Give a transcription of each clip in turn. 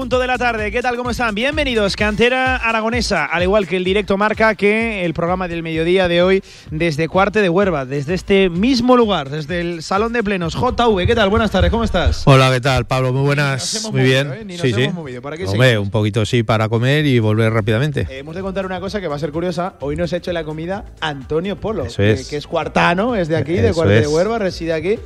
Punto de la tarde. ¿Qué tal? ¿Cómo están? Bienvenidos, Cantera Aragonesa, al igual que el directo marca que el programa del mediodía de hoy desde Cuarte de Huerva, desde este mismo lugar, desde el Salón de Plenos JV. ¿Qué tal? Buenas tardes, ¿cómo estás? Hola, ¿qué tal, Pablo? Muy buenas, muy bien. ¿eh? sí, sí. ¿Para qué Hombre, un poquito sí para comer y volver rápidamente. Eh, hemos de contar una cosa que va a ser curiosa. Hoy nos ha hecho la comida Antonio Polo, que, es. cuartano, es de aquí, de Cuarte de Huerva, reside aquí.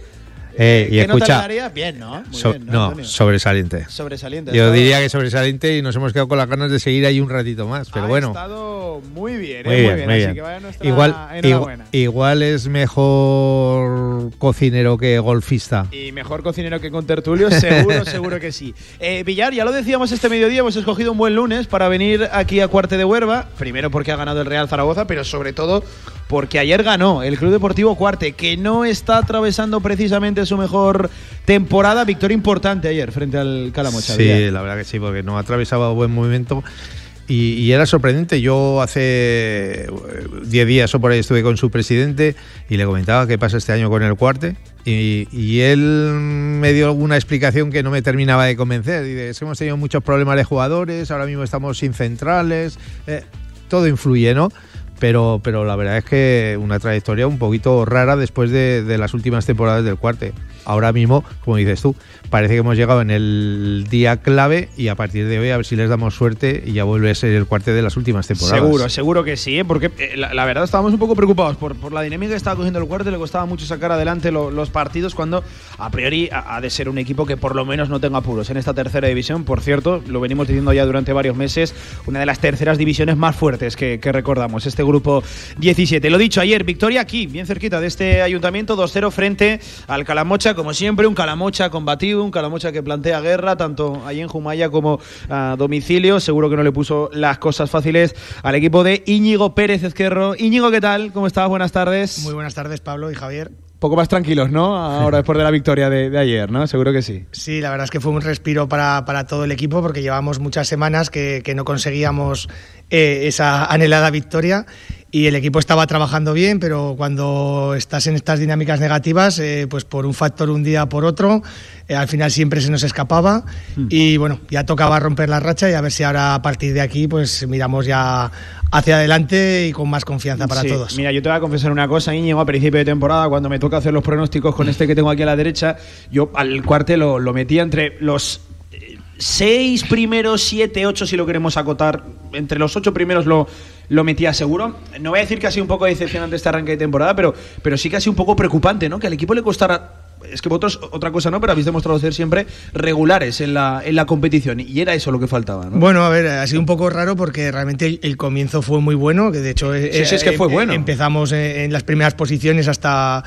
Eh, y escucha, bien, ¿no? no, sobresaliente. Sobresaliente. Yo diría que sobresaliente y nos hemos quedado con las ganas de seguir ahí un ratito más, pero ha bueno. estado muy bien, muy, bien, muy bien. igual, igual, es mejor cocinero que golfista. Y mejor cocinero que con tertulio, seguro, seguro que sí. Eh, Villar, ya lo decíamos este mediodía, hemos escogido un buen lunes para venir aquí a Cuarte de Huerva. Primero porque ha ganado el Real Zaragoza, pero sobre todo porque ayer ganó el Club Deportivo Cuarte, que no está atravesando precisamente su mejor temporada. Victoria importante ayer frente al Calamocha. Sí, la verdad que sí, porque no atravesaba buen movimiento. Y, era sorprendente. Yo hace 10 días o por ahí estuve con su presidente y le comentaba qué pasa este año con el cuarte. Y, él me dio alguna explicación que no me terminaba de convencer. Dice, es que hemos tenido muchos problemas de jugadores, ahora mismo estamos sin centrales. Eh, todo influye, ¿no? Pero, pero la verdad es que una trayectoria un poquito rara después de, las últimas temporadas del cuarte. Ahora mismo, como dices tú, parece que hemos llegado en el día clave y a partir de hoy a ver si les damos suerte y ya vuelve a ser el cuarte de las últimas temporadas. Seguro, seguro que sí, ¿eh? porque eh, la, verdad estábamos un poco preocupados por, por la dinámica que estaba cogiendo el cuarte, le costaba mucho sacar adelante los partidos cuando a priori ha, de ser un equipo que por lo menos no tenga apuros en esta tercera división. Por cierto, lo venimos diciendo ya durante varios meses, una de las terceras divisiones más fuertes que, que recordamos. Este grupo 17. Lo dicho ayer, victoria aquí, bien cerquita de este ayuntamiento, 2-0 frente al Calamocha, como siempre, un Calamocha combativo, un Calamocha que plantea guerra, tanto ahí en Jumaya como a domicilio. Seguro que no le puso las cosas fáciles al equipo de Íñigo Pérez Ezquerro. Íñigo, ¿qué tal? ¿Cómo estás? Buenas tardes. Muy buenas tardes, Pablo y Javier poco más tranquilos, ¿no? Ahora después de la victoria de, ayer, ¿no? Seguro que sí. Sí, la verdad es que fue un respiro para, para todo el equipo porque llevamos muchas semanas que, que no conseguíamos eh, esa anhelada victoria y el equipo estaba trabajando bien, pero cuando estás en estas dinámicas negativas, eh, pues por un factor un día por otro, eh, al final siempre se nos escapaba hmm. y bueno, ya tocaba romper la racha y a ver si ahora a partir de aquí pues miramos ya hacia adelante y con más confianza para todos. Mira, yo te voy a confesar una cosa, Íñigo, a principio de temporada, cuando me toca hacer los pronósticos con este que tengo aquí a la derecha, yo al cuartel lo, lo metía entre los seis primeros, siete, ocho, si lo queremos acotar, entre los ocho primeros lo, lo metía seguro. No voy a decir que ha sido un poco decepcionante este arranque de temporada, pero, pero sí que ha sido un poco preocupante, ¿no? Que al equipo le costara. Es que vosotros, otra cosa no, pero habéis demostrado ser siempre regulares en la, en la competición. Y era eso lo que faltaba, ¿no? Bueno, a ver, ha sido un poco raro porque realmente el, comienzo fue muy bueno, que de hecho. Sí, es que fue bueno. Empezamos en las primeras posiciones hasta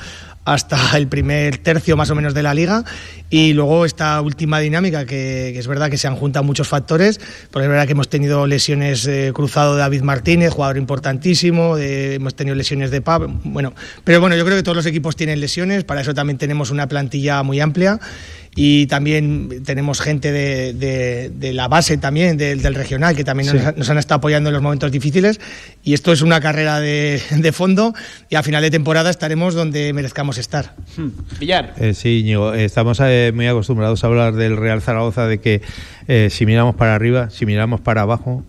hasta el primer tercio más o menos de la liga. Y luego esta última dinámica que, es verdad que se han juntado muchos factores, porque es verdad que hemos tenido lesiones eh, cruzado de David Martínez, jugador importantísimo, hemos tenido lesiones de Pab, bueno, pero bueno, yo creo que todos los equipos tienen lesiones, para eso también tenemos una plantilla muy amplia y también tenemos gente de, la base también, del regional, que también nos, han estado apoyando en los momentos difíciles. Y esto es una carrera de, fondo y a final de temporada estaremos donde merezcamos estar. Hmm. Villar. Eh, sí, Íñigo, estamos eh, muy acostumbrados a hablar del Real Zaragoza, de que eh, si miramos para arriba, si miramos para abajo,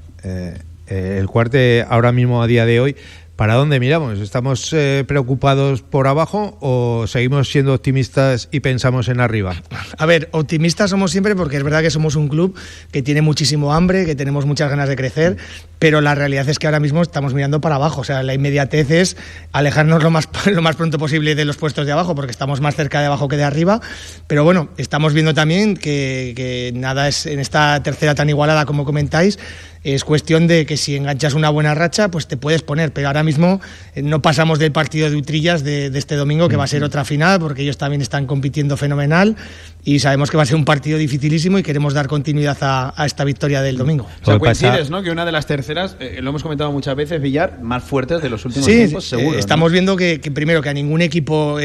el cuarte ahora mismo a día de hoy ¿Para dónde miramos? ¿Estamos eh, preocupados por abajo o seguimos siendo optimistas y pensamos en arriba? A ver, optimistas somos siempre porque es verdad que somos un club que tiene muchísimo hambre, que tenemos muchas ganas de crecer pero la realidad es que ahora mismo estamos mirando para abajo. O sea, la inmediatez es alejarnos lo más, lo más pronto posible de los puestos de abajo, porque estamos más cerca de abajo que de arriba. Pero bueno, estamos viendo también que, que nada es en esta tercera tan igualada como comentáis es cuestión de que si enganchas una buena racha, pues te puedes poner. Pero ahora mismo eh, no pasamos del partido de Utrillas de, este domingo, que va a ser otra final, porque ellos también están compitiendo fenomenal y sabemos que va a ser un partido dificilísimo y queremos dar continuidad a, esta victoria del domingo. O sea, coincides, ¿no? Que una de las terceras, eh, lo hemos comentado muchas veces, Villar, más fuertes de los últimos tiempos, eh, seguro. estamos viendo que, primero que a ningún equipo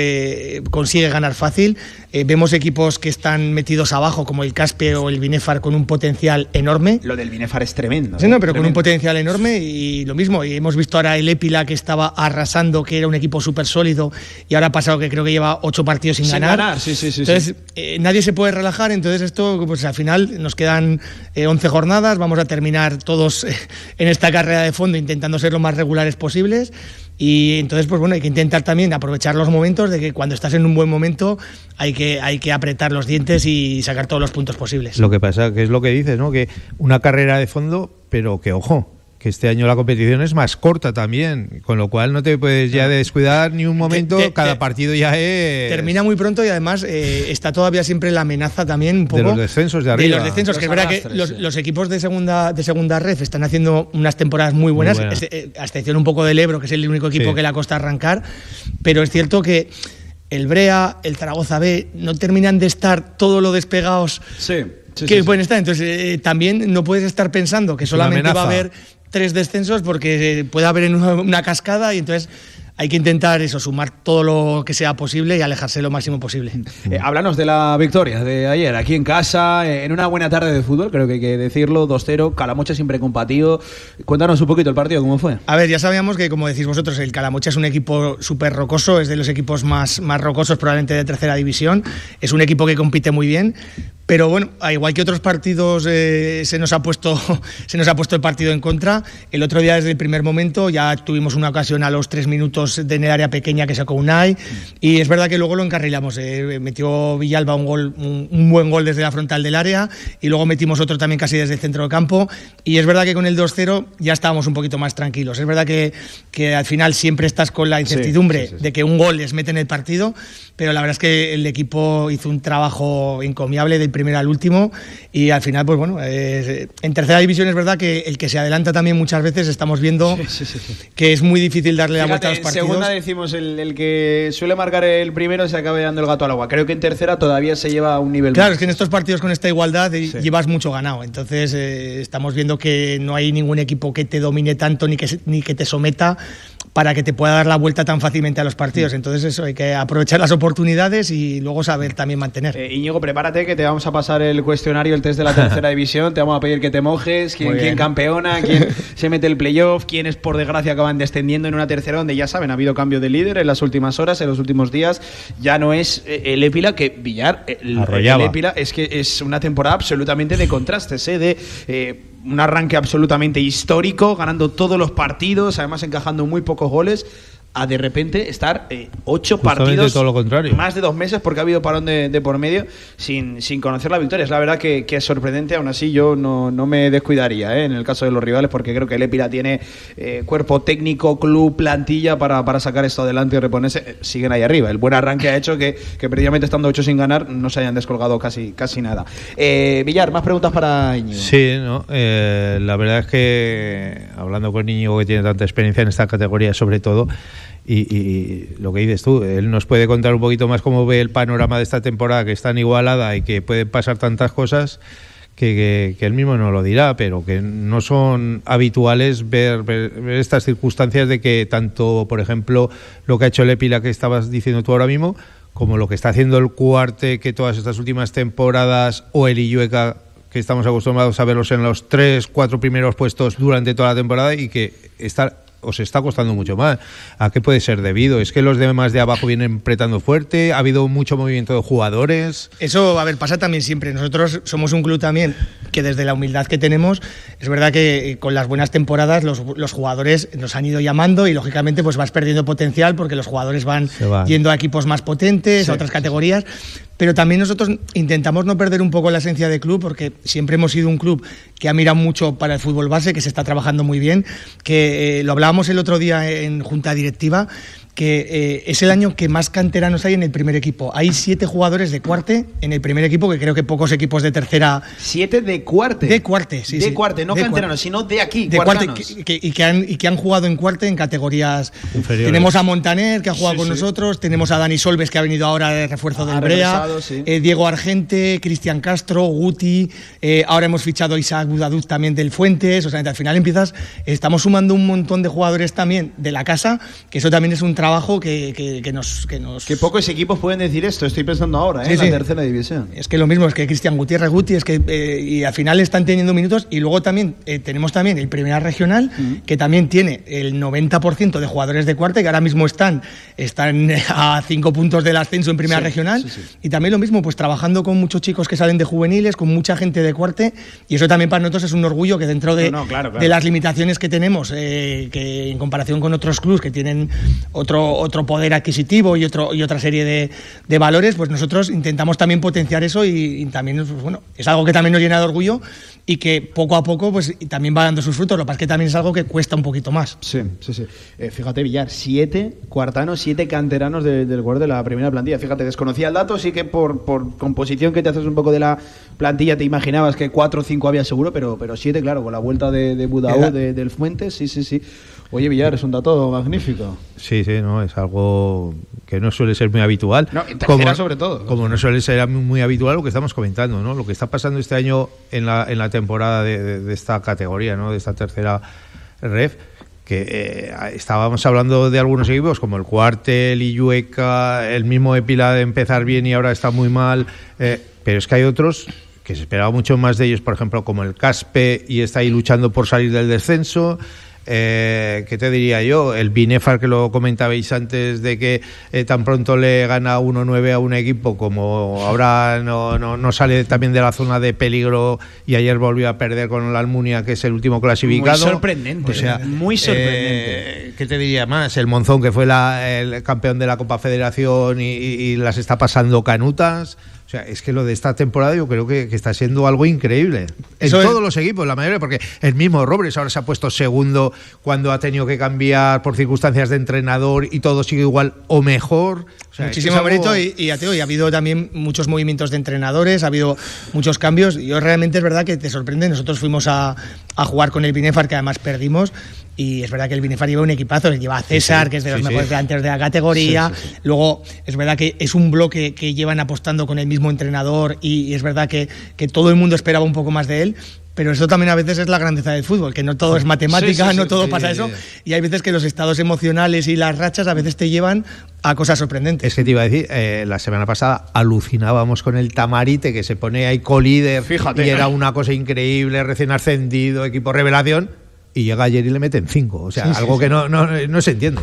consigue ganar fácil. vemos equipos que están metidos abajo, como el Caspe o el Binefar, con un potencial enorme. Lo del Binefar es tremendo. Sí, no, pero con un potencial enorme y lo mismo. Y hemos visto ahora el Épila que estaba arrasando, que era un equipo súper sólido y ahora ha pasado que creo que lleva ocho partidos sin, ganar. Sí, sí, sí, entonces, eh, nadie se puede relajar. Entonces, esto, pues al final nos quedan eh, 11 jornadas. Vamos a terminar todos eh, en esta carrera de fondo intentando ser lo más regulares posibles. Y entonces, pues bueno, hay que intentar también aprovechar los momentos de que cuando estás en un buen momento hay que, hay que apretar los dientes y sacar todos los puntos posibles. Lo que pasa, que es lo que dices, ¿no? Que una carrera de fondo, pero que ojo, que este año la competición es más corta también, con lo cual no te puedes ya descuidar ni un momento, cada partido ya es... Termina muy pronto y además eh, está todavía siempre la amenaza también un poco... De los descensos de arriba. De los descensos, que es verdad que los, equipos de segunda, de segunda red están haciendo unas temporadas muy buenas, eh, a excepción un poco del Ebro, que es el único equipo que le ha costado arrancar, pero es cierto que el Brea, el Zaragoza B, no terminan de estar todo lo despegados sí, que pueden estar. Entonces, eh, también no puedes estar pensando que solamente va a haber tres descensos porque puede haber una cascada y entonces hay que intentar eso, sumar todo lo que sea posible y alejarse lo máximo posible. Eh, háblanos de la victoria de ayer, aquí en casa, eh, en una buena tarde de fútbol, creo que hay que decirlo, 2-0, Calamocha siempre compatido. Cuéntanos un poquito el partido, ¿cómo fue? A ver, ya sabíamos que, como decís vosotros, el Calamocha es un equipo súper rocoso, es de los equipos más, más rocosos probablemente de tercera división, es un equipo que compite muy bien, pero bueno, igual que otros partidos eh, se, nos ha puesto, se nos ha puesto el partido en contra. El otro día desde el primer momento ya tuvimos una ocasión a los tres minutos de en el área pequeña que sacó Unai y es verdad que luego lo encarrilamos. Eh, metió Villalba un, gol, un, buen gol desde la frontal del área y luego metimos otro también casi desde el centro del campo y es verdad que con el 2-0 ya estábamos un poquito más tranquilos. Es verdad que, que al final siempre estás con la incertidumbre de que un gol les mete en el partido, pero la verdad es que el equipo hizo un trabajo encomiable del primero al último y al final, pues bueno, en tercera división es verdad que el que se adelanta también muchas veces estamos viendo que es muy difícil darle la vuelta a los partidos. En segunda decimos el, que suele marcar el primero se acaba dando el gato al agua. Creo que en tercera todavía se lleva a un nivel. Claro, es que en estos partidos con esta igualdad llevas mucho ganado. Entonces eh, estamos viendo que no hay ningún equipo que te domine tanto ni que, ni que te someta para que te pueda dar la vuelta tan fácilmente a los partidos. Mm. Entonces eso, hay que aprovechar las oportunidades y luego saber también mantener. Eh, Íñigo, prepárate que te vamos a pasar el cuestionario, el test de la tercera división, te vamos a pedir que te mojes, quién, quién campeona, quién se mete el playoff, quiénes por desgracia acaban descendiendo en una tercera donde ya saben, ha habido cambio de líder en las últimas horas, en los últimos días, ya no es eh, el Épila que Villar, el, el Épila es que es una temporada absolutamente de contrastes, ¿eh? de... Eh, un arranque absolutamente histórico, ganando todos los partidos, además encajando muy pocos goles a de repente estar eh, ocho partidos, todo lo contrario. más de dos meses, porque ha habido parón de, por medio, sin, sin, conocer la victoria. Es la verdad que, es sorprendente, aún así yo no, no me descuidaría eh, en el caso de los rivales, porque creo que el Épila tiene eh, cuerpo técnico, club, plantilla para, para, sacar esto adelante y reponerse. siguen ahí arriba. El buen arranque ha hecho que, que previamente estando ocho sin ganar no se hayan descolgado casi, casi nada. Villar, más preguntas para Íñigo. Sí, ¿no? la verdad es que hablando con Íñigo que tiene tanta experiencia en esta categoría sobre todo, y, lo que dices tú, él nos puede contar un poquito más cómo ve el panorama de esta temporada que es tan igualada y que pueden pasar tantas cosas que, él mismo no lo dirá, pero que no son habituales ver, estas circunstancias de que tanto, por ejemplo, lo que ha hecho el Epila que estabas diciendo tú ahora mismo, como lo que está haciendo el Cuarte, que todas estas últimas temporadas, o el Illueca, que estamos acostumbrados a verlos en los tres, cuatro primeros puestos durante toda la temporada y que está os está costando mucho más. ¿A qué puede ser debido? ¿Es que los demás de abajo vienen apretando fuerte? ¿Ha habido mucho movimiento de jugadores? Eso, a ver, pasa también siempre. Nosotros somos un club también que desde la humildad que tenemos, es verdad que eh, con las buenas temporadas los, jugadores nos han ido llamando y lógicamente pues vas perdiendo potencial porque los jugadores van, yendo a equipos más potentes, a otras categorías pero también nosotros intentamos no perder un poco la esencia de club porque siempre hemos sido un club que ha mirado mucho para el fútbol base, que se está trabajando muy bien, que eh, lo hablábamos el otro día en junta directiva que eh, es el año que más canteranos hay en el primer equipo. Hay siete jugadores de cuarte en el primer equipo, que creo que pocos equipos de tercera. ¿Siete de cuarte? De cuarte, sí. De cuarte, no canteranos, sino de aquí, de cuarte, y, que han, y que han jugado en cuarte en categorías. Inferiores. Tenemos a Montaner, que ha jugado con nosotros, tenemos a Dani Solves, que ha venido ahora de refuerzo del Brea, eh, Diego Argente, Cristian Castro, Guti, eh, ahora hemos fichado a Isaac Budaduz también del Fuentes, o sea, al final empiezas, estamos sumando un montón de jugadores también de la casa, que eso también es un trabajo trabajo que, que, nos, que nos... Que pocos equipos pueden decir esto, estoy pensando ahora, ¿eh? en la tercera división. Es que lo mismo, es que Cristian Gutiérrez Guti, es que eh, y al final están teniendo minutos y luego también eh, tenemos también el Primera Regional, que también tiene el 90% de jugadores de cuarta, que ahora mismo están, están a cinco puntos del ascenso en Primera Regional, y también lo mismo, pues trabajando con muchos chicos que salen de juveniles, con mucha gente de cuarte, y eso también para nosotros es un orgullo que dentro de, de las limitaciones que tenemos, que en comparación con otros clubes que tienen otro otro, poder adquisitivo y, otro, y otra serie de, valores, pues nosotros intentamos también potenciar eso y, también, pues bueno, es algo que también nos llena de orgullo y que poco a poco pues también va dando sus frutos. Lo que pasa es que también es algo que cuesta un poquito más. Sí, sí, sí. Eh, fíjate, Villar, siete cuartanos, siete canteranos del guardia de la primera plantilla. Fíjate, desconocía el dato, sí que por, por composición que te haces un poco de la plantilla te imaginabas que cuatro o cinco había seguro, pero, pero siete, claro, con la vuelta de, de Budaú, del Fuentes, sí, sí, sí. Oye, Villar, es un dato magnífico. Sí, sí, no, es algo que no suele ser muy habitual. No, como, sobre todo. Como no suele ser muy habitual lo que estamos comentando, ¿no? Lo que está pasando este año en la, en la temporada de, esta categoría, ¿no? De esta tercera ref que eh, estábamos hablando de algunos equipos como el Cuartel, Illueca, el mismo Epila de empezar bien y ahora está muy mal, eh, pero es que hay otros que se esperaba mucho más de ellos, por ejemplo, como el Caspe y está ahí luchando por salir del descenso, eh, ¿qué te diría yo? El Binefar que lo comentabais antes de que eh, tan pronto le gana 1-9 a un equipo como ahora no, no, sale también de la zona de peligro y ayer volvió a perder con la Almunia que es el último clasificado. Muy sorprendente, o sea, muy sorprendente. Eh, ¿Qué te diría más? El Monzón que fue el campeón de la Copa Federación y las está pasando canutas es que lo de esta temporada yo creo que, está siendo algo increíble. En todos los equipos, la mayoría, porque el mismo Robles ahora se ha puesto segundo cuando ha tenido que cambiar por circunstancias de entrenador y todo sigue igual o mejor. Muchísimo mérito y, y, y, ha habido también muchos movimientos de entrenadores, ha habido muchos cambios. Yo realmente es verdad que te sorprende. Nosotros fuimos a, a jugar con el Binefar, que además perdimos, y es verdad que el Binefar lleva un equipazo, lleva a César, que es de los mejores delanteros de la categoría. Luego, es verdad que es un bloque que llevan apostando con el mismo entrenador y, es verdad que, que, todo el mundo esperaba un poco más de él. Pero eso también a veces es la grandeza del fútbol, que no todo es matemática, no todo pasa eso. Y hay veces que los estados emocionales y las rachas a veces te llevan a cosas sorprendentes. Es que te iba a decir, eh, la semana pasada alucinábamos con el Tamarite, que se pone ahí colíder y era una cosa increíble, recién ascendido, equipo revelación y llega ayer y le meten cinco. O sea, algo que no, no, no, se entiende.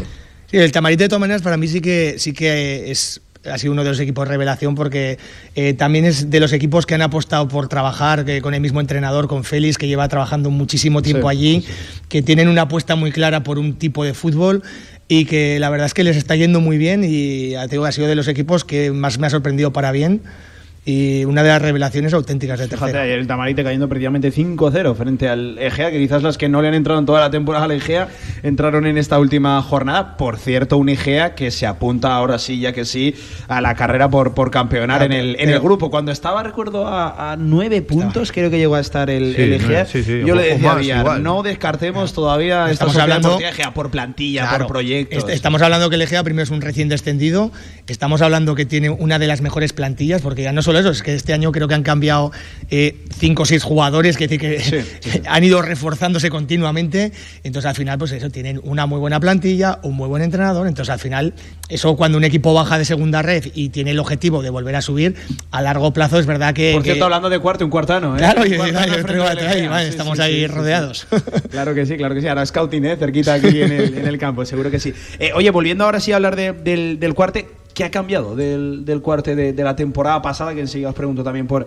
Sí, el Tamarite de todas maneras para mí sí que, sí que es ha sido uno de los equipos revelación porque eh, también es de los equipos que han apostado por trabajar con el mismo entrenador, con Félix, que lleva trabajando muchísimo tiempo allí, que tienen una apuesta muy clara por un tipo de fútbol y que la verdad es que les está yendo muy bien y ha sido de los equipos que más me ha sorprendido para bien y una de las revelaciones auténticas de tercera. Fíjate, ayer el Tamarite cayendo prácticamente 5-0 frente al Egea, que quizás las que no le han entrado en toda la temporada al Egea entraron en esta última jornada. Por cierto, un Egea que se apunta ahora sí, ya que sí, a la carrera por, por campeonar en, el, en el grupo. Cuando estaba, recuerdo, a, nueve puntos, creo que llegó a estar el, Egea. yo le decía a no descartemos todavía estamos hablando por Egea por plantilla, por proyectos. Estamos hablando que el Egea primero es un recién descendido, estamos hablando que tiene una de las mejores plantillas, porque ya no eso, es que este año creo que han cambiado eh, cinco o seis jugadores, que, que han ido reforzándose continuamente. Entonces al final, pues eso, tienen una muy buena plantilla, un muy buen entrenador. Entonces al final, eso cuando un equipo baja de segunda red y tiene el objetivo de volver a subir, a largo plazo es verdad que. Por cierto, hablando de cuarto, un cuartano, ¿eh? Claro, estamos ahí rodeados. Claro que sí, claro que sí. Ahora scouting, ¿eh? Cerquita aquí en el, campo, seguro que sí. Eh, oye, volviendo ahora sí a hablar del, del cuarte, ¿Qué ha cambiado del, del cuarte de, la temporada pasada? Que enseguida os pregunto también por,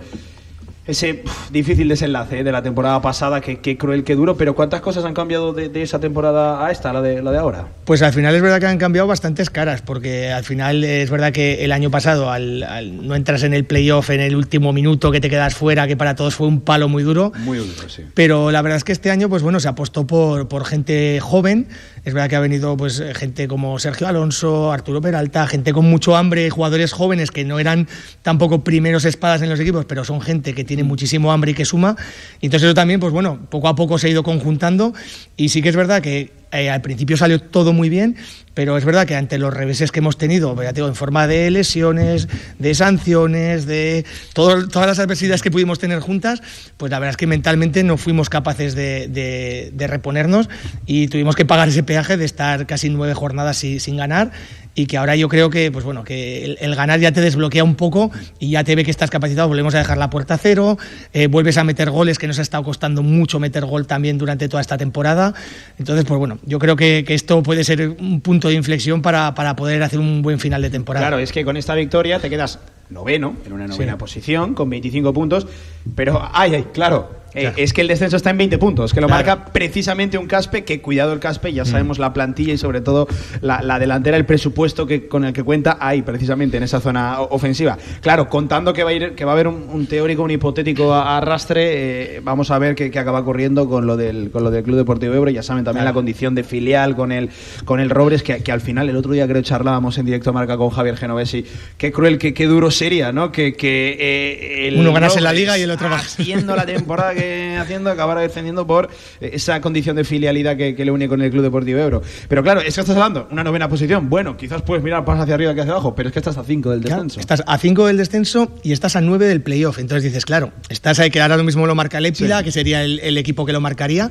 ese difícil desenlace ¿eh? de la temporada pasada, que, cruel, que duro, pero ¿cuántas cosas han cambiado de, esa temporada a esta, la de, la de ahora? Pues al final es verdad que han cambiado bastantes caras, porque al final es verdad que el año pasado, al, no entras en el playoff en el último minuto, que te quedas fuera, que para todos fue un palo muy duro. Muy duro, sí. Pero la verdad es que este año, pues bueno, se apostó por, por gente joven. Es verdad que ha venido pues gente como Sergio Alonso, Arturo Peralta, gente con mucho hambre, jugadores jóvenes que no eran tampoco primeros espadas en los equipos, pero son gente que tiene muchísimo hambre y que suma. Y entonces eso también, pues bueno, poco a poco se ha ido conjuntando y sí que es verdad que eh, al principio salió todo muy bien, pero es verdad que ante los reveses que hemos tenido, ya en forma de lesiones, de sanciones, de todas las adversidades que pudimos tener juntas, pues la verdad es que mentalmente no fuimos capaces de, reponernos y tuvimos que pagar ese peaje de estar casi nueve jornadas sin ganar y que ahora yo creo que pues bueno que el, ganar ya te desbloquea un poco y ya te ve que estás capacitado. Volvemos a dejar la puerta a cero eh, vuelves a meter goles que nos ha estado costando mucho meter gol también durante toda esta temporada. Entonces pues bueno yo creo que, que esto puede ser un punto de inflexión para, para, poder hacer un buen final de temporada. Claro, es que con esta victoria te quedas noveno, en una novena posición, con 25 puntos, pero, ay, ay, claro, eh, es que el descenso está en 20 puntos, que lo marca precisamente un Caspe, que cuidado el Caspe, ya mm. sabemos la plantilla y sobre todo la, delantera, el presupuesto que, con el que cuenta ahí, precisamente en esa zona ofensiva. Claro, contando que va a, ir, que va a haber un, teórico, un hipotético arrastre, eh, vamos a ver qué acaba corriendo con lo, del, con lo del Club Deportivo Ebro, ya saben también la condición de filial con el, con el Robres, que, que, al final el otro día creo charlábamos en directo a marca con Javier Genovesi, qué cruel, qué, qué duro sería, ¿no? Que, que eh, uno ganase la liga y el otro haciendo la temporada que haciendo acabar descendiendo por esa condición de filialidad que, le une con el Club Deportivo Ebro. Pero claro, es que estás hablando, una novena posición. Bueno, quizás puedes mirar más hacia arriba que hacia abajo, pero es que estás a 5 del descenso. estás a 5 del descenso y estás a 9 del playoff. Entonces dices, claro, estás ahí que ahora lo mismo lo marca el Épila, que sería el, el equipo que lo marcaría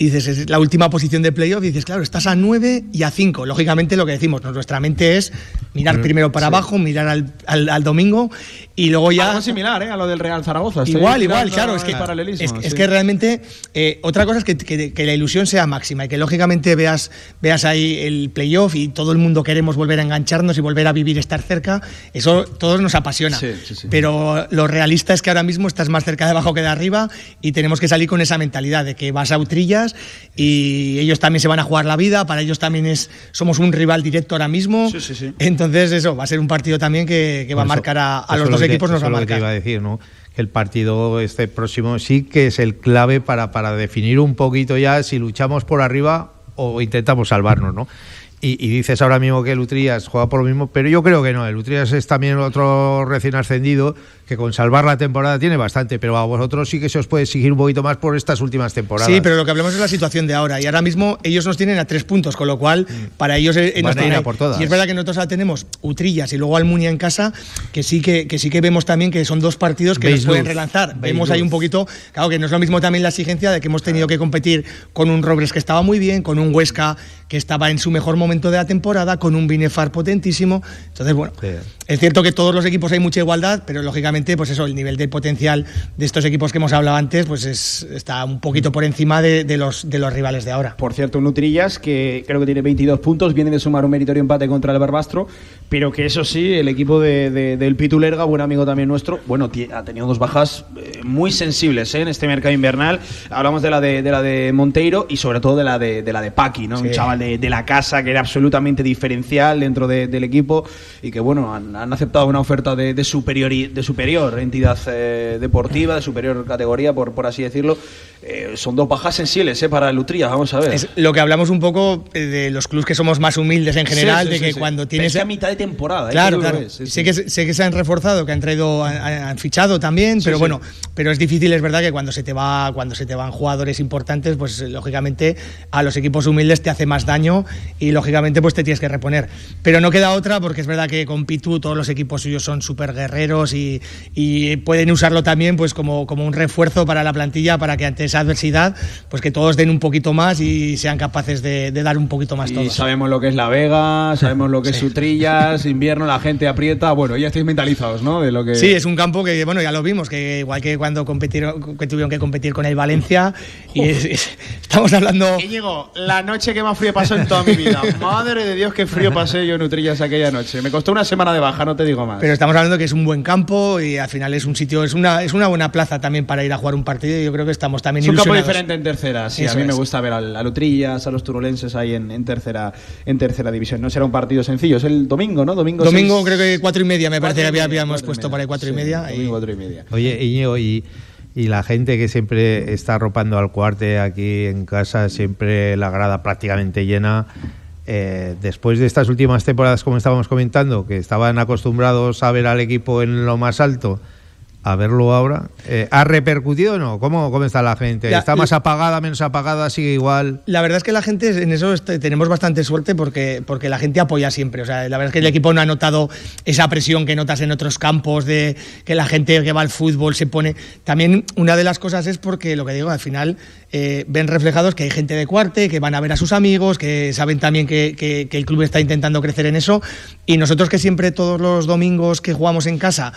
y dices, es la última posición de playoff, y dices, claro, estás a 9 y a 5. Lógicamente lo que decimos, nuestra mente es mirar mm, primero para abajo, mirar al, al, domingo y luego ya... Algo similar ¿eh? a lo del Real Zaragoza. Igual, igual, claro, es que, es, que realmente eh, otra cosa es que, que, la ilusión sea máxima y que lógicamente veas, veas ahí el playoff y todo el mundo queremos volver a engancharnos y volver a vivir, estar cerca, eso todos nos apasiona. Pero lo realista es que ahora mismo estás más cerca de abajo que de arriba y tenemos que salir con esa mentalidad de que vas a utrillas y ellos también se van a jugar la vida, para ellos también es somos un rival directo ahora mismo. Entonces eso va a ser un partido también que, va a marcar a, los dos equipos, nos va a marcar. iba a decir, ¿no? que el partido este próximo sí que es el clave para, para definir un poquito ya si luchamos por arriba o intentamos salvarnos, ¿no? Y, dices ahora mismo que el Utrías juega por lo mismo, pero yo creo que no. El Utrías es también otro recién ascendido que con salvar la temporada tiene bastante, pero a vosotros sí que se os puede exigir un poquito más por estas últimas temporadas. Sí, pero lo que hablamos es la situación de ahora. Y ahora mismo ellos nos tienen a tres puntos, con lo cual mm. para ellos eh, nos tienen por todas. Y es verdad que nosotros ahora tenemos Utrillas y luego Almunia en casa, que sí que, que sí que vemos también que son dos partidos que nos pueden relanzar. vemos ahí un poquito, claro que no es lo mismo también la exigencia de que hemos tenido que competir con un Robres que estaba muy bien, con un Huesca que estaba en su mejor momento de la temporada, con un Binefar potentísimo. Entonces, bueno, es cierto que todos los equipos hay mucha igualdad, pero lógicamente, pues eso, el nivel de potencial de estos equipos que hemos hablado antes, pues es, está un poquito por encima de, los, de los rivales de ahora. Por cierto, Nutrillas, que creo que tiene 22 puntos, viene de sumar un meritorio empate contra el Barbastro, pero que eso sí, el equipo de, del Pitulerga, buen amigo también nuestro, bueno, ha tenido dos bajas eh, muy sensibles ¿eh? en este mercado invernal. Hablamos de la de, la de Monteiro y sobre todo de la de, de la de Paqui, ¿no? Un chaval de, la casa que era absolutamente diferencial dentro del equipo y que, bueno, han, aceptado una oferta de, superior, de superior entidad eh, deportiva, de superior categoría, por, por así decirlo. Eh, son dos bajas sensibles eh, para el Utría, vamos a ver. Es lo que hablamos un poco de los clubes que somos más humildes en general, de que cuando tienes. a mitad de temporada. Claro, claro. sé, que, sé que se han reforzado, que han traído, han, fichado también, pero bueno, pero es difícil, es verdad que cuando se te va, cuando se te van jugadores importantes, pues lógicamente a los equipos humildes te hace más daño y lógicamente pues te tienes que reponer. Pero no queda otra porque es verdad que con Pitu todos los equipos suyos son súper guerreros y, y, pueden usarlo también pues como, como un refuerzo para la plantilla para que antes esa adversidad, pues que todos den un poquito más y sean capaces de, dar un poquito más y todos. sabemos lo que es La Vega, sabemos lo que es Sutrillas, invierno, la gente aprieta, bueno, ya estáis mentalizados, ¿no? De lo que... Sí, es un campo que, bueno, ya lo vimos, que igual que cuando competieron, que tuvieron que competir con el Valencia, y estamos hablando... Y llegó la noche que más frío pasó en toda mi vida. Madre de Dios, qué frío pasé yo en Utrillas aquella noche. Me costó una semana de baja, no te digo más. Pero estamos hablando que es un buen campo y al final es un sitio, es una, es una buena plaza también para ir a jugar un partido y yo creo que estamos también Es un campo diferente en tercera, sí. Eso a mí me gusta ver al, al Utrillas, a los turolenses ahí en, en tercera, en tercera división. No será un partido sencillo, es el domingo, ¿no? Domingo, Domingo seis- creo que cuatro y media, me parece que había- habíamos cuatro y puesto media. por ahí cuatro y Sí, media. y- Domingo cuatro y media. Oye, Íñigo, y, y la gente que siempre está arropando al cuarte aquí en casa, siempre la grada prácticamente llena. eh, después de estas últimas temporadas, como estábamos comentando, que estaban acostumbrados a ver al equipo en lo más alto, a verlo ahora, eh, ¿ha repercutido o no? ¿Cómo, ¿Cómo está la gente? ¿Está más apagada, menos apagada? ¿Sigue igual? La verdad es que la gente en eso este- tenemos bastante suerte porque, porque la gente apoya siempre. O sea, la verdad es que el equipo no ha notado esa presión que notas en otros campos de que la gente que va al fútbol se pone. También una de las cosas es porque lo que digo, al final eh, ven reflejados que hay gente de cuarte, que van a ver a sus amigos, que saben también que, que- que el club está intentando crecer en eso. Y nosotros que siempre todos los domingos que jugamos en casa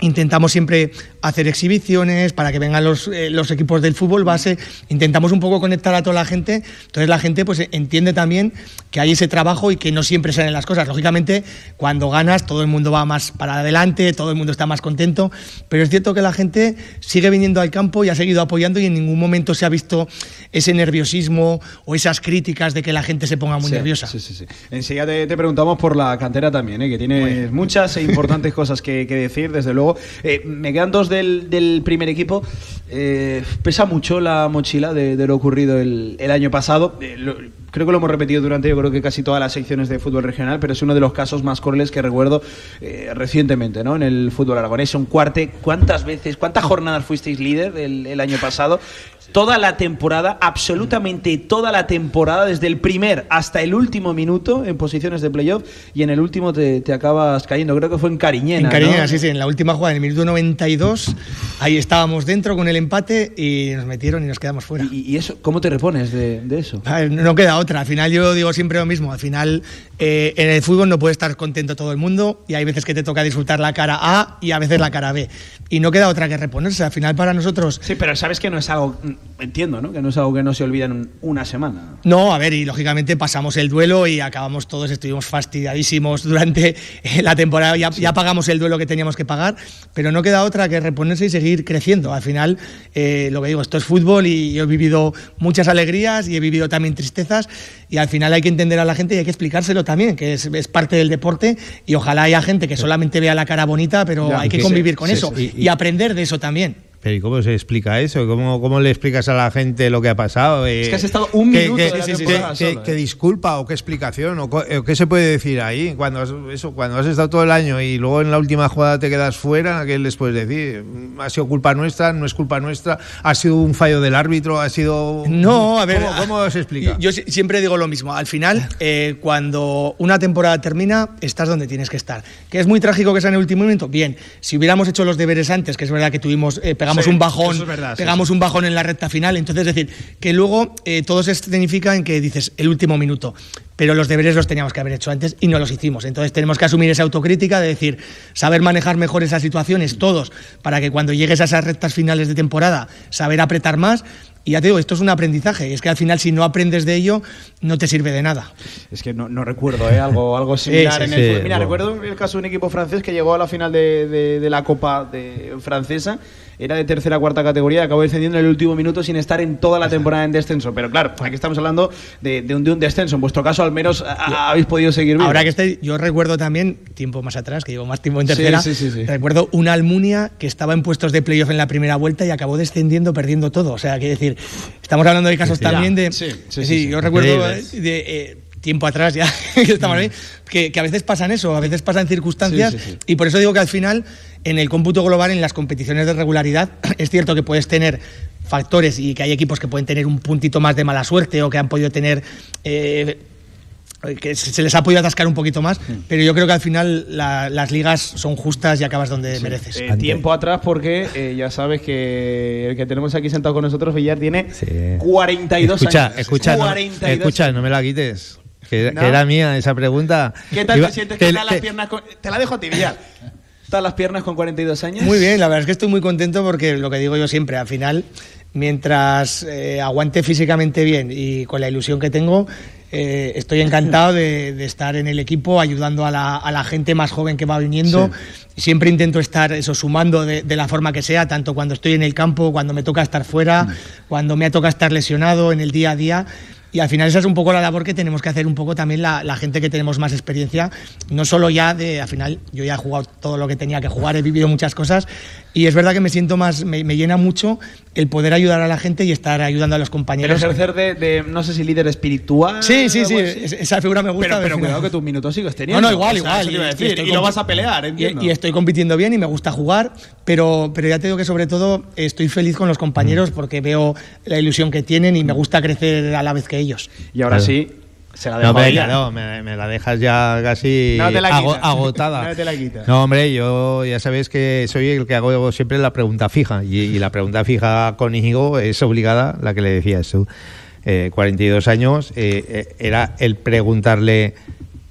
Intentamos siempre hacer exhibiciones para que vengan los, eh, los equipos del fútbol base. Intentamos un poco conectar a toda la gente. Entonces la gente pues entiende también que hay ese trabajo y que no siempre salen las cosas. Lógicamente, cuando ganas, todo el mundo va más para adelante, todo el mundo está más contento. Pero es cierto que la gente sigue viniendo al campo y ha seguido apoyando y en ningún momento se ha visto ese nerviosismo o esas críticas de que la gente se ponga muy Sí, nerviosa. Sí, sí, sí. Enseguida te, te preguntamos por la cantera también, ¿eh? que tienes muchas e importantes cosas que, que decir, desde luego. Eh, me quedan dos del, primer equipo. Eh, pesa mucho la mochila de, lo ocurrido el, año pasado. Eh, creo que lo hemos repetido durante, yo creo que casi todas las secciones de fútbol regional, pero es uno de los casos más crueles que recuerdo recientemente ¿no? en el fútbol aragonés. Un cuarte, ¿cuántas veces, cuántas jornadas fuisteis líder el año pasado? Toda la temporada, absolutamente toda la temporada, desde el primer hasta el último minuto en posiciones de playoff y en el último te, te acabas cayendo. Creo que fue en Cariñena. En Cariñena, ¿no? sí, sí, en la última jugada, en el minuto 92, ahí estábamos dentro con el empate y nos metieron y nos quedamos fuera. ¿Y, y eso, cómo te repones de, de eso? A ver, No queda otra. Al final yo digo siempre lo mismo. Al final eh, en el fútbol no puede estar contento todo el mundo y hay veces que te toca disfrutar la cara A y a veces la cara B. Y no queda otra que reponerse. Al final para nosotros... Sí, pero sabes que no es algo, entiendo, ¿no? Que no es algo que no se olvida en una semana. No, a ver, y lógicamente pasamos el duelo y acabamos todos, estuvimos fastidiadísimos durante eh, la temporada, ya, ya pagamos el duelo que teníamos que pagar, pero no queda otra que reponerse y seguir creciendo. Al final, eh, lo que digo, esto es fútbol y yo he vivido muchas alegrías y he vivido también tristezas y al final hay que entender a la gente y hay que explicárselo también, que es, es parte del deporte y ojalá haya gente que solamente vea la cara bonita, pero Ya, hay que sí, convivir con sí, eso sí. y aprender de eso también. Pero ¿y cómo se explica eso? ¿Cómo, cómo le explicas a la gente lo que ha pasado? Eh, Es que has estado un ¿qué- minuto qué- de la solo, eh. disculpa o qué explicación o, o qué se puede decir ahí? Cuando has, eso, cuando has estado todo el año y luego en la última jugada te quedas fuera, ¿qué les puedes decir? ¿Ha sido culpa nuestra? ¿No es culpa nuestra? ¿Ha sido un fallo del árbitro? ¿Ha sido...? No, a ver. ¿Cómo, cómo se explica? Yo si- siempre digo lo mismo. Al final, eh, cuando una temporada termina, estás donde tienes que estar. ¿Que es muy trágico que sea en el último momento? Bien. Si hubiéramos hecho los deberes antes, que es verdad que tuvimos, eh, pegamos Sí, un bajón, es verdad, pegamos sí. un bajón en la recta final. Entonces, es decir, que luego eh, todo se escenifica en que dices el último minuto. Pero los deberes los teníamos que haber hecho antes y no los hicimos. Entonces tenemos que asumir esa autocrítica de decir, saber manejar mejor esas situaciones todos, para que cuando llegues a esas rectas finales de temporada, saber apretar más. Y ya te digo, esto es un aprendizaje. Y es que al final, si no aprendes de ello, no te sirve de nada. Es que no, no recuerdo ¿eh? algo, algo similar sí, en sí, el fútbol. Mira, bueno. recuerdo el caso de un equipo francés que llegó a la final de, de- de la Copa de, francesa. Era de tercera cuarta categoría, acabó descendiendo en el último minuto sin estar en toda la temporada en descenso. Pero claro, aquí estamos hablando de, de un, de un descenso. En vuestro caso, al menos a- habéis podido seguir vivos. Ahora que estoy, yo recuerdo también, tiempo más atrás, que llevo más tiempo en tercera, Sí, sí, sí, sí. recuerdo una Almunia que estaba en puestos de playoff en la primera vuelta y acabó descendiendo, perdiendo todo. O sea, quiero decir, estamos hablando de casos Ya, también de... sí, sí, sí, yo recuerdo de... eh, tiempo atrás ya que estamos ahí, que, que a veces pasan eso, a veces pasan circunstancias y por eso digo que al final en el cómputo global, en las competiciones de regularidad, es cierto que puedes tener factores y que hay equipos que pueden tener un puntito más de mala suerte o que han podido tener eh, que se les ha podido atascar un poquito más, pero yo creo que al final la- las ligas son justas y acabas donde mereces. Eh, tiempo atrás porque eh, ya sabes que el que tenemos aquí sentado con nosotros, Villar, tiene Sí. 42 escucha, años. Escucha, no, 42 escucha, no me la quites. Que, ¿No? que era mía esa pregunta. ¿Qué tal Iba- te sientes? te- ¿Qué tal las te- piernas? con- Te la dejo a ti, Villar. ¿Están las piernas con 42 años? Muy bien, la verdad es que estoy muy contento porque lo que digo yo siempre, al final, mientras eh, aguante físicamente bien y con la ilusión que tengo, eh, estoy encantado de, de estar en el equipo ayudando a la, a la gente más joven que va viniendo. Siempre intento estar eso sumando de, de la forma que sea, tanto cuando estoy en el campo, cuando me toca estar fuera, cuando me toca estar lesionado en el día a día. Y al final esa es un poco la labor que tenemos que hacer un poco también la, la gente que tenemos más experiencia, no solo ya de, al final yo ya he jugado todo lo que tenía que jugar, he vivido muchas cosas y es verdad que me siento más, me, me llena mucho el poder ayudar a la gente y estar ayudando a los Pero compañeros. ejercer de, de, no sé si líder espiritual. Sí, sí, sí, es- esa figura me gusta. Pero, pero cuidado que tus minutos sigues teniendo. No, no, igual, O sea, igual. y- decir, estoy y lo vas a pelear, y- entiendo. Y, estoy compitiendo bien y me gusta jugar, pero, pero ya te digo que sobre todo estoy feliz con los Mm. compañeros porque veo la ilusión que tienen y me gusta crecer a la vez que ellos. Y ahora Claro. sí, se la No, dejo hombre, claro, me, me la dejas ya casi No te la agotada. No te la quitas. No, hombre, yo ya sabes que soy el que hago siempre la pregunta fija. Y, y la pregunta fija con Íñigo es obligada, la que le decías tú. Eh, 42 años, eh, eh, era el preguntarle.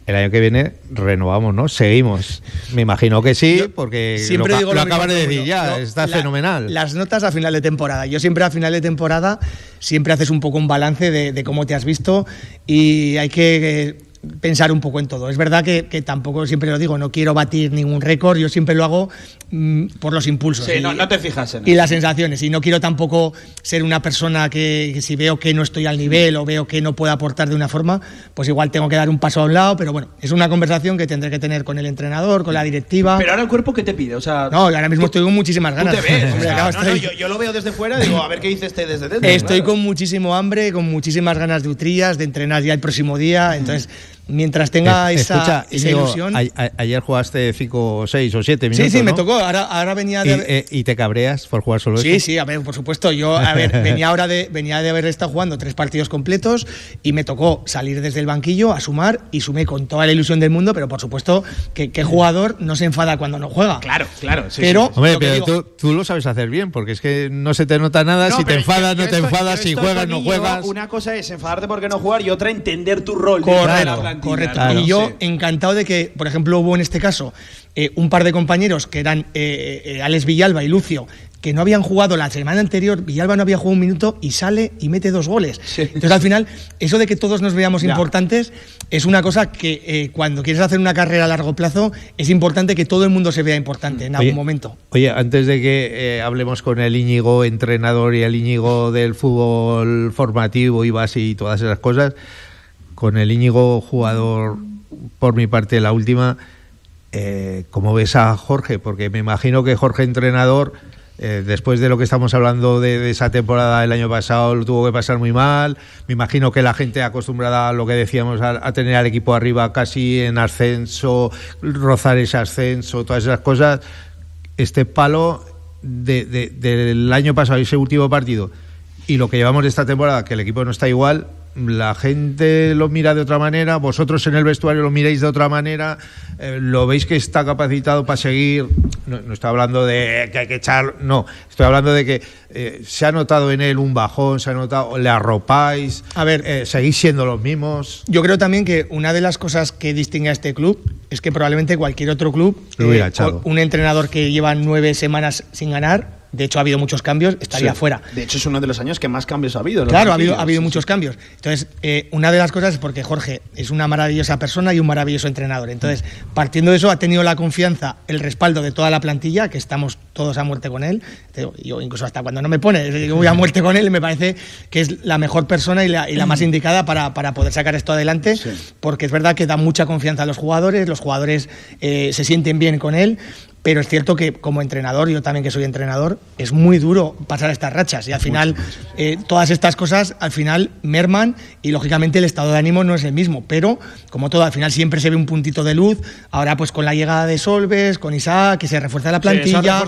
El año que viene renovamos, ¿no? Seguimos. Me imagino que sí, porque siempre lo, digo lo lo de decir ya, No, está la- fenomenal. Las notas a final de temporada. Yo siempre a final de temporada siempre haces un poco un balance de, de cómo te has visto y hay que eh, pensar un poco en todo. Es verdad que, que tampoco siempre lo digo, no quiero batir ningún récord, yo siempre lo hago mm, por los impulsos. Sí, y, no, no te fijas en y eso. las sensaciones. Y no quiero tampoco ser una persona que, que si veo que no estoy al nivel o veo que no puedo aportar de una forma, pues igual tengo que dar un paso a un lado, pero bueno, es una conversación que tendré que tener con el entrenador, con la directiva. Pero ahora el cuerpo, ¿qué te pide? O sea, No, ahora mismo estoy con muchísimas ganas. te ves. o sea, no, no, estoy- yo, yo lo veo desde fuera, digo, a ver qué dice este desde dentro. Estoy claro. con muchísimo hambre, con muchísimas ganas de utrillas, de entrenar ya el próximo día. Entonces, mientras tenga Eh, esa, escucha, esa Íñigo, ilusión. a- a- ayer jugaste 5, 6 o 7 minutos. sí, sí, me tocó. Ahora, ahora venía Y, de. eh, y te cabreas por jugar solo Sí, eso? sí, a ver, por supuesto. Yo, a ver, venía ahora de, venía de haber estado jugando tres partidos completos y me tocó salir desde el banquillo a sumar y sumé con toda la ilusión del mundo, pero por supuesto que qué jugador no se enfada cuando no juega. Claro, claro. sí, Pero- sí. Hombre, pero digo- tú, tú lo sabes hacer bien, porque es que no se te nota nada No, si te enfadas, no te estoy- enfadas, si juegas, no juegas. Una cosa es enfadarte porque no jugar y otra entender tu rol. dentro de la Correcto, plantilla, correcto. Y yo Sí. encantado de que, por ejemplo, hubo en este caso eh, un par de compañeros que eran eh, eh, Alex Villalba y Lucio, que no habían jugado la semana anterior, Villalba no había jugado un minuto y sale y mete dos goles. Sí. Entonces, al final, eso de que todos nos veamos Ya. importantes es una cosa que eh, cuando quieres hacer una carrera a largo plazo es importante que todo el mundo se vea importante en algún Oye, momento. Oye, antes de que eh, hablemos con el Íñigo entrenador y el Íñigo del fútbol formativo y base y todas esas cosas, con el Íñigo jugador, por mi parte, la última, eh, ¿cómo ves a Jorge? Porque me imagino que Jorge entrenador, eh, después de lo que estamos hablando de, esa temporada del año pasado, lo tuvo que pasar muy mal. Me imagino que la gente acostumbrada a lo que decíamos, a, tener al equipo arriba casi en ascenso, rozar ese ascenso, todas esas cosas este palo de- del año pasado, ese último partido, y lo que llevamos de esta temporada, que el equipo no está igual, la gente lo mira de otra manera, vosotros en el vestuario lo miráis de otra manera, eh, lo veis que está capacitado para seguir, no, no estoy hablando de que hay que echar, no, estoy hablando de que eh, se ha notado en él un bajón, se ha notado, le arropáis, A ver, eh, seguís siendo los mismos. Yo creo también que una de las cosas que distingue a este club es que probablemente cualquier otro club, Lo hubiera echado. un entrenador que lleva nueve semanas sin ganar, de hecho ha habido muchos cambios, estaría Sí. fuera. De hecho, es uno de los años que más cambios ha habido. Claro, ha habido, ha habido Sí, muchos sí. cambios. Entonces, eh, una de las cosas es porque Jorge es una maravillosa persona y un maravilloso entrenador. Entonces, partiendo de eso, ha tenido la confianza, el respaldo de toda la plantilla, que estamos todos a muerte con él. Yo, incluso hasta cuando no me pone, voy a muerte con él, y me parece que es la mejor persona y la, y la más indicada para, para poder sacar esto adelante, porque es verdad que da mucha confianza a los jugadores, los jugadores eh, se sienten bien con él. Pero es cierto que como entrenador, yo también que soy entrenador, es muy duro pasar estas rachas. Y al final eh, todas estas cosas al final merman y lógicamente el estado de ánimo no es el mismo, pero como todo, al final siempre se ve un puntito de luz, ahora pues con la llegada de Solves, con Isaac, que se refuerza la plantilla,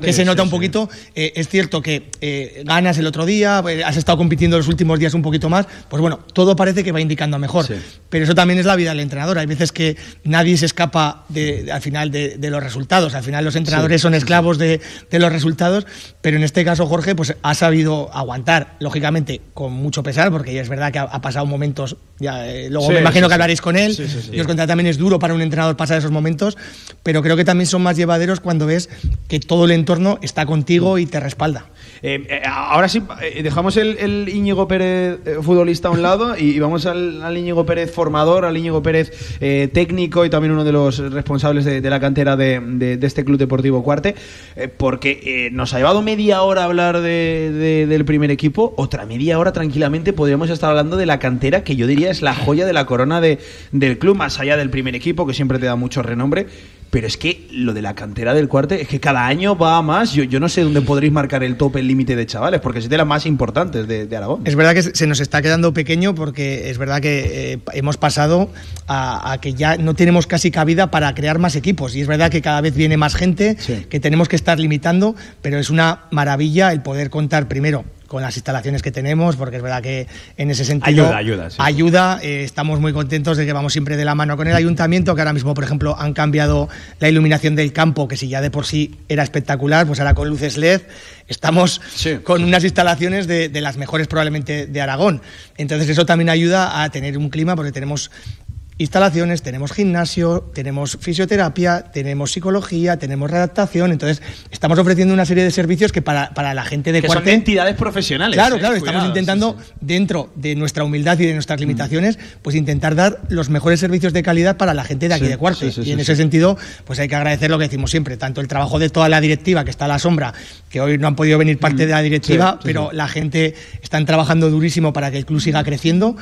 que se nota un poquito, eh, es cierto que eh, ganas el otro día, pues, has estado compitiendo los últimos días un poquito más, pues bueno, todo parece que va indicando mejor, pero eso también es la vida del entrenador, hay veces que nadie se escapa de, al final de los resultados, al final los entrenadores son esclavos de, los resultados, pero en este caso Jorge pues ha sabido aguantar, lógicamente con mucho pesar, porque ya es verdad que ha, pasado momentos, ya, eh, luego me imagino que hablaréis con él, y os contaré también es duro para un entrenador pasar esos momentos, pero creo que también son más llevaderos cuando ves que todo el entorno está contigo y te respalda. Eh, eh, ahora sí, dejamos el, Íñigo Pérez futbolista a un lado y, vamos al, Íñigo Pérez formador, al Íñigo Pérez técnico y también uno de los responsables de, la cantera de, de, este Club Deportivo Cuarte, eh, porque eh, nos ha llevado media hora hablar de, del primer equipo, otra media hora tranquilamente podríamos estar hablando de la cantera, que yo diría es la joya de la corona de, del club, más allá del primer equipo, que siempre te da mucho renombre. Pero es que lo de la cantera del cuarte es que cada año va más. Yo, yo no sé dónde podréis marcar el tope, el límite de chavales, porque es de las más importantes de, Aragón. Es verdad que se nos está quedando pequeño porque es verdad que eh, hemos pasado a, que ya no tenemos casi cabida para crear más equipos. Y es verdad que cada vez viene más gente, que tenemos que estar limitando, pero es una maravilla el poder contar primero con las instalaciones que tenemos, porque es verdad que en ese sentido ayuda, ayuda, ayuda eh, estamos muy contentos de que vamos siempre de la mano con el ayuntamiento, que ahora mismo, por ejemplo, han cambiado la iluminación del campo, que si ya de por sí era espectacular, pues ahora con luces LED estamos con unas instalaciones de, de, las mejores probablemente de Aragón. Entonces eso también ayuda a tener un clima, porque tenemos instalaciones, tenemos gimnasio, tenemos fisioterapia, tenemos psicología, tenemos redactación. Entonces, estamos ofreciendo una serie de servicios que para, para la gente de que. Son entidades profesionales. Claro, ¿eh? claro, estamos intentando, dentro de nuestra humildad y de nuestras limitaciones, pues intentar dar los mejores servicios de calidad para la gente de aquí de Cuarte. y en ese sentido, pues hay que agradecer lo que decimos siempre, tanto el trabajo de toda la directiva que está a la sombra, que hoy no han podido venir parte de la directiva, pero la gente están trabajando durísimo para que el club siga creciendo.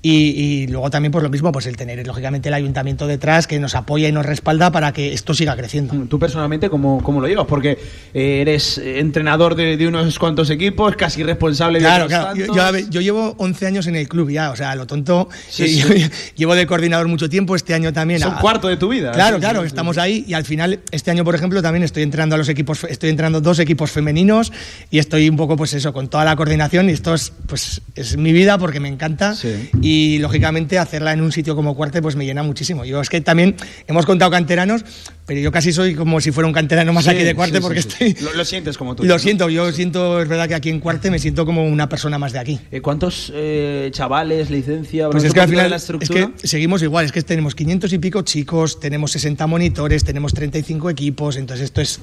Y, luego también, pues lo mismo, pues el tener lógicamente el ayuntamiento detrás que nos apoya y nos respalda para que esto siga creciendo. Tú personalmente, ¿cómo, cómo lo llevas? Porque eh, eres entrenador de, unos cuantos equipos, casi responsable de los claro. Yo, yo, llevo 11 años en el club ya, o sea, lo tonto. Eh, llevo de coordinador mucho tiempo, este año también. Es un cuarto de tu vida. Claro, claro, estamos ahí y al final, este año, por ejemplo, también estoy entrenando a los equipos, estoy entrenando dos equipos femeninos y estoy un poco, pues eso, con toda la coordinación y esto es, pues, es mi vida porque me encanta. Sí y lógicamente hacerla en un sitio como Cuarte pues me llena muchísimo. Yo es que también hemos contado canteranos, pero yo casi soy como si fuera un canterano más aquí de Cuarte porque estoy... Lo, sientes como tú. Lo siento, yo siento, es verdad que aquí en Cuarte me siento como una persona más de aquí. Eh, ¿Cuántos eh, chavales, licencia? Pues es que al final es que seguimos igual, es que tenemos 500 y pico chicos, tenemos 60 monitores, tenemos 35 equipos, entonces esto es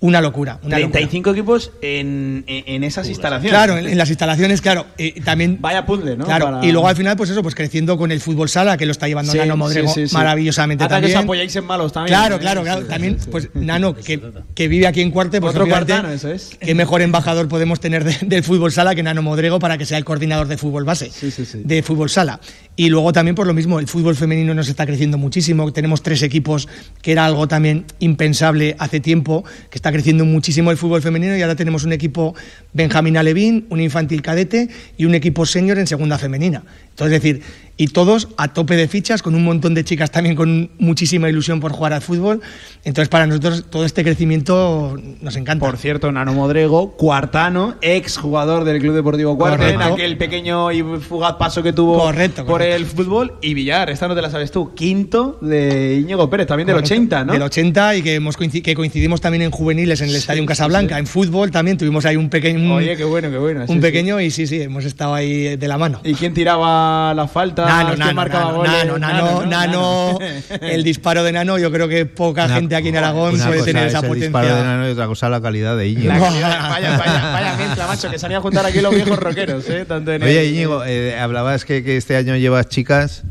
una locura. Una 35 equipos en, en, esas instalaciones. Claro, en, las instalaciones, claro. Eh, también, Vaya puzzle, ¿no? Claro, y luego al final, pues eso, pues creciendo con el fútbol sala, que lo está llevando Nano Modrego maravillosamente Hasta también. que os apoyáis en malos también. Claro, ¿eh? claro, claro. también, pues Nano, que, que, vive aquí en Cuarte, pues Otro cuartano, eso es. Qué mejor embajador podemos tener del fútbol sala que Nano Modrego para que sea el coordinador de fútbol base, de fútbol sala. Y luego también, por lo mismo, el fútbol femenino nos está creciendo muchísimo. Tenemos tres equipos, que era algo también impensable hace tiempo, que está creciendo muchísimo el fútbol femenino y ahora tenemos un equipo Benjamín Alevín, un infantil cadete y un equipo senior en segunda femenina. Entonces, es decir, y todos a tope de fichas, con un montón de chicas también con muchísima ilusión por jugar al fútbol. Entonces, para nosotros todo este crecimiento nos encanta. Por cierto, Nano Modrego, cuartano, ex jugador del Club Deportivo Cuarto, en aquel pequeño y fugaz paso que tuvo por el fútbol. Y Villar, esta no te la sabes tú, quinto de Íñigo Pérez, también del 80, ¿no? Del 80 y que, hemos que coincidimos también en juveniles en el Estadio en Casablanca, en fútbol también tuvimos ahí un pequeño... Oye, qué bueno, qué bueno. un pequeño y sí, sí, hemos estado ahí de la mano. ¿Y quién tiraba la falta? Nano, Nano, Nano, Nano, Nano, el disparo de Nano, yo creo que poca gente aquí en Aragón puede tener esa potencia. El disparo de Nano y otra cosa la calidad de Íñigo. vaya, vaya, vaya mezcla, macho, que se a juntar aquí los viejos rockeros, ¿eh? Tanto en Oye, Íñigo, eh, hablabas que, que este año llevas chicas.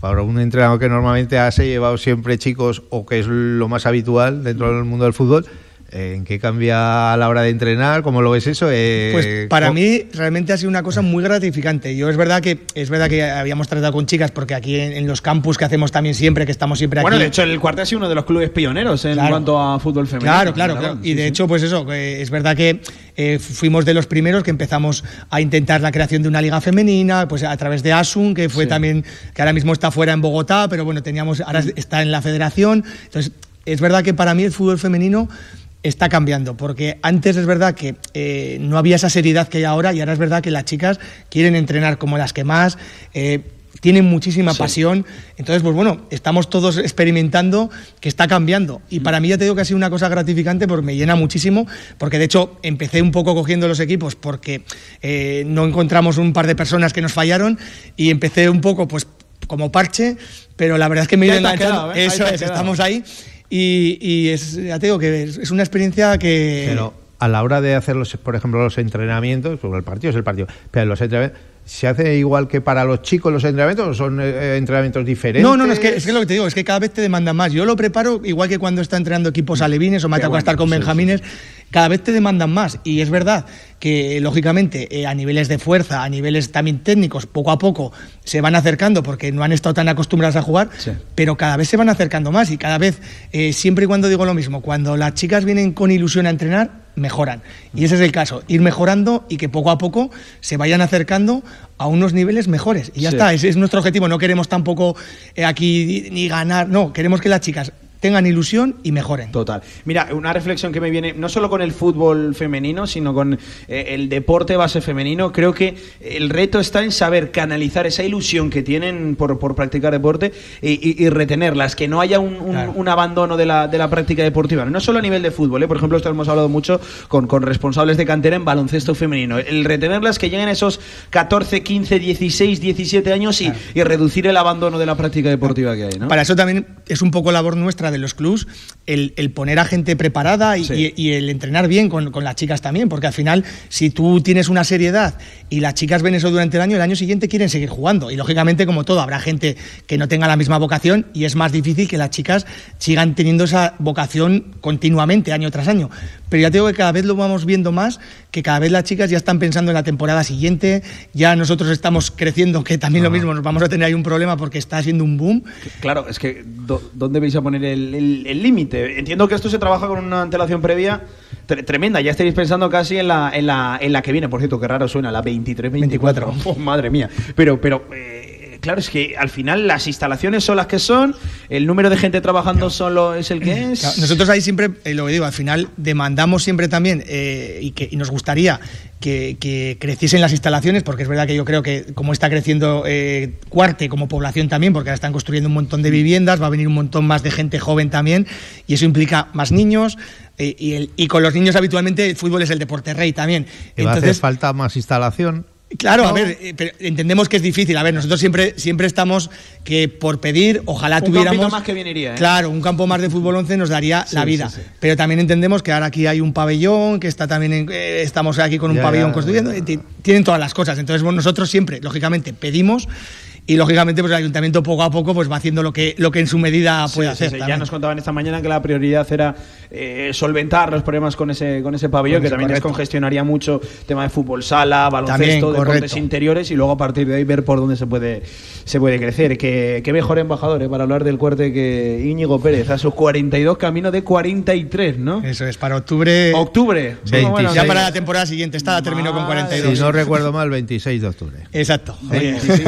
Para un entrenador que normalmente has llevado siempre chicos o que es lo más habitual dentro del mundo del fútbol, ¿En qué cambia a la hora de entrenar? ¿Cómo lo ves eso? Eh, pues para mí realmente ha sido una cosa muy gratificante. Yo es verdad que es verdad que habíamos tratado con chicas porque aquí en, los campus que hacemos también siempre, que estamos siempre aquí. Bueno, de hecho el Cuartel ha sido uno de los clubes pioneros en cuanto a fútbol femenino. Claro, claro, claro. y de hecho, pues eso, es verdad que eh, fuimos de los primeros que empezamos a intentar la creación de una liga femenina, pues a través de Asun, que fue también, que ahora mismo está fuera en Bogotá, pero bueno, teníamos, ahora está en la federación. Entonces, es verdad que para mí el fútbol femenino está cambiando, porque antes es verdad que eh, no había esa seriedad que hay ahora y ahora es verdad que las chicas quieren entrenar como las que más. Eh, tienen muchísima pasión. Entonces, pues bueno, estamos todos experimentando que está cambiando. Y para mí ya te digo que ha sido una cosa gratificante porque me llena muchísimo, porque de hecho empecé un poco cogiendo los equipos porque eh, no encontramos un par de personas que nos fallaron y empecé un poco pues como parche, pero la verdad es que me he enganchando. Eso es, estamos ahí. Y, es, ya te digo que es, una experiencia que... Pero a la hora de hacer, los, por ejemplo, los entrenamientos, pues el partido es el partido, pero los entrenamientos ¿Se hace igual que para los chicos los entrenamientos o son eh, entrenamientos diferentes? No, no, no, es que, es lo que te digo, es que cada vez te demandan más. Yo lo preparo igual que cuando está entrenando equipos alevines o me ha tocado estar con benjamines, cada vez te demandan más. Y es verdad que, lógicamente, eh, a niveles de fuerza, a niveles también técnicos, poco a poco se van acercando porque no han estado tan acostumbradas a jugar, pero cada vez se van acercando más y cada vez, eh, siempre y cuando digo lo mismo, cuando las chicas vienen con ilusión a entrenar, mejoran. Y ese es el caso, ir mejorando y que poco a poco se vayan acercando a unos niveles mejores. Y ya está, ese es nuestro objetivo. No queremos tampoco eh, aquí ni ganar, no, queremos que las chicas tengan ilusión y mejoren. Total. Mira, una reflexión que me viene, no solo con el fútbol femenino, sino con eh, el deporte base femenino, creo que el reto está en saber canalizar esa ilusión que tienen por, practicar deporte y, retenerlas, que no haya un, abandono de la, de la, práctica deportiva. No solo a nivel de fútbol, ¿eh? por ejemplo, esto hemos hablado mucho con, con responsables de cantera en baloncesto femenino. El retenerlas, que lleguen a esos 14, 15, 16, 17 años y, y reducir el abandono de la práctica deportiva que hay. ¿no? Para eso también es un poco labor nuestra de los clubs el, poner a gente preparada y, el entrenar bien con, las chicas también, porque al final, si tú tienes una seriedad y las chicas ven eso durante el año, el año siguiente quieren seguir jugando. Y lógicamente, como todo, habrá gente que no tenga la misma vocación y es más difícil que las chicas sigan teniendo esa vocación continuamente, año tras año. Pero ya tengo que cada vez lo vamos viendo más, que cada vez las chicas ya están pensando en la temporada siguiente, ya nosotros estamos creciendo, que también lo mismo, nos vamos a tener ahí un problema porque está siendo un boom. Claro, es que ¿dónde vais a poner el límite? Entiendo que esto se trabaja con una antelación previa tremenda, ya estáis pensando casi en la, en la, en la que viene, por cierto, qué raro suena, la 23-24. madre mía. Pero, pero eh, claro, es que al final las instalaciones son las que son, el número de gente trabajando solo es el que es. nosotros ahí siempre, eh, lo que digo, al final demandamos siempre también eh, y, que, nos gustaría que, creciesen las instalaciones, porque es verdad que yo creo que como está creciendo eh, Cuarte como población también, porque ahora están construyendo un montón de viviendas, va a venir un montón más de gente joven también, y eso implica más niños. y, y, con los niños habitualmente el fútbol es el deporte rey también. Entonces, hace falta más instalación Claro, a ver, eh, entendemos que es difícil. A ver, nosotros siempre, siempre estamos que por pedir, ojalá tuviéramos. Un más que bien iría, ¿eh? Claro, un campo más de fútbol 11 nos daría la vida. Pero también entendemos que ahora aquí hay un pabellón, que está también eh, estamos aquí con un pabellón construyendo, tienen todas las cosas. Entonces, nosotros siempre, lógicamente, pedimos y lógicamente pues el ayuntamiento poco a poco pues va haciendo lo que lo que en su medida puede hacer. ya nos contaban esta mañana que la prioridad era eh, solventar los problemas con ese con ese pabellón que también descongestionaría mucho tema de fútbol sala, baloncesto, deportes interiores y luego a partir de ahí ver por dónde se puede se puede crecer. Que, mejor embajador eh, para hablar del cuerte que Íñigo Pérez a sus 42 camino de 43, ¿no? Eso es para octubre. Octubre. ya para la temporada siguiente. Esta terminó con 42. Si no recuerdo mal, 26 de octubre. Exacto. 26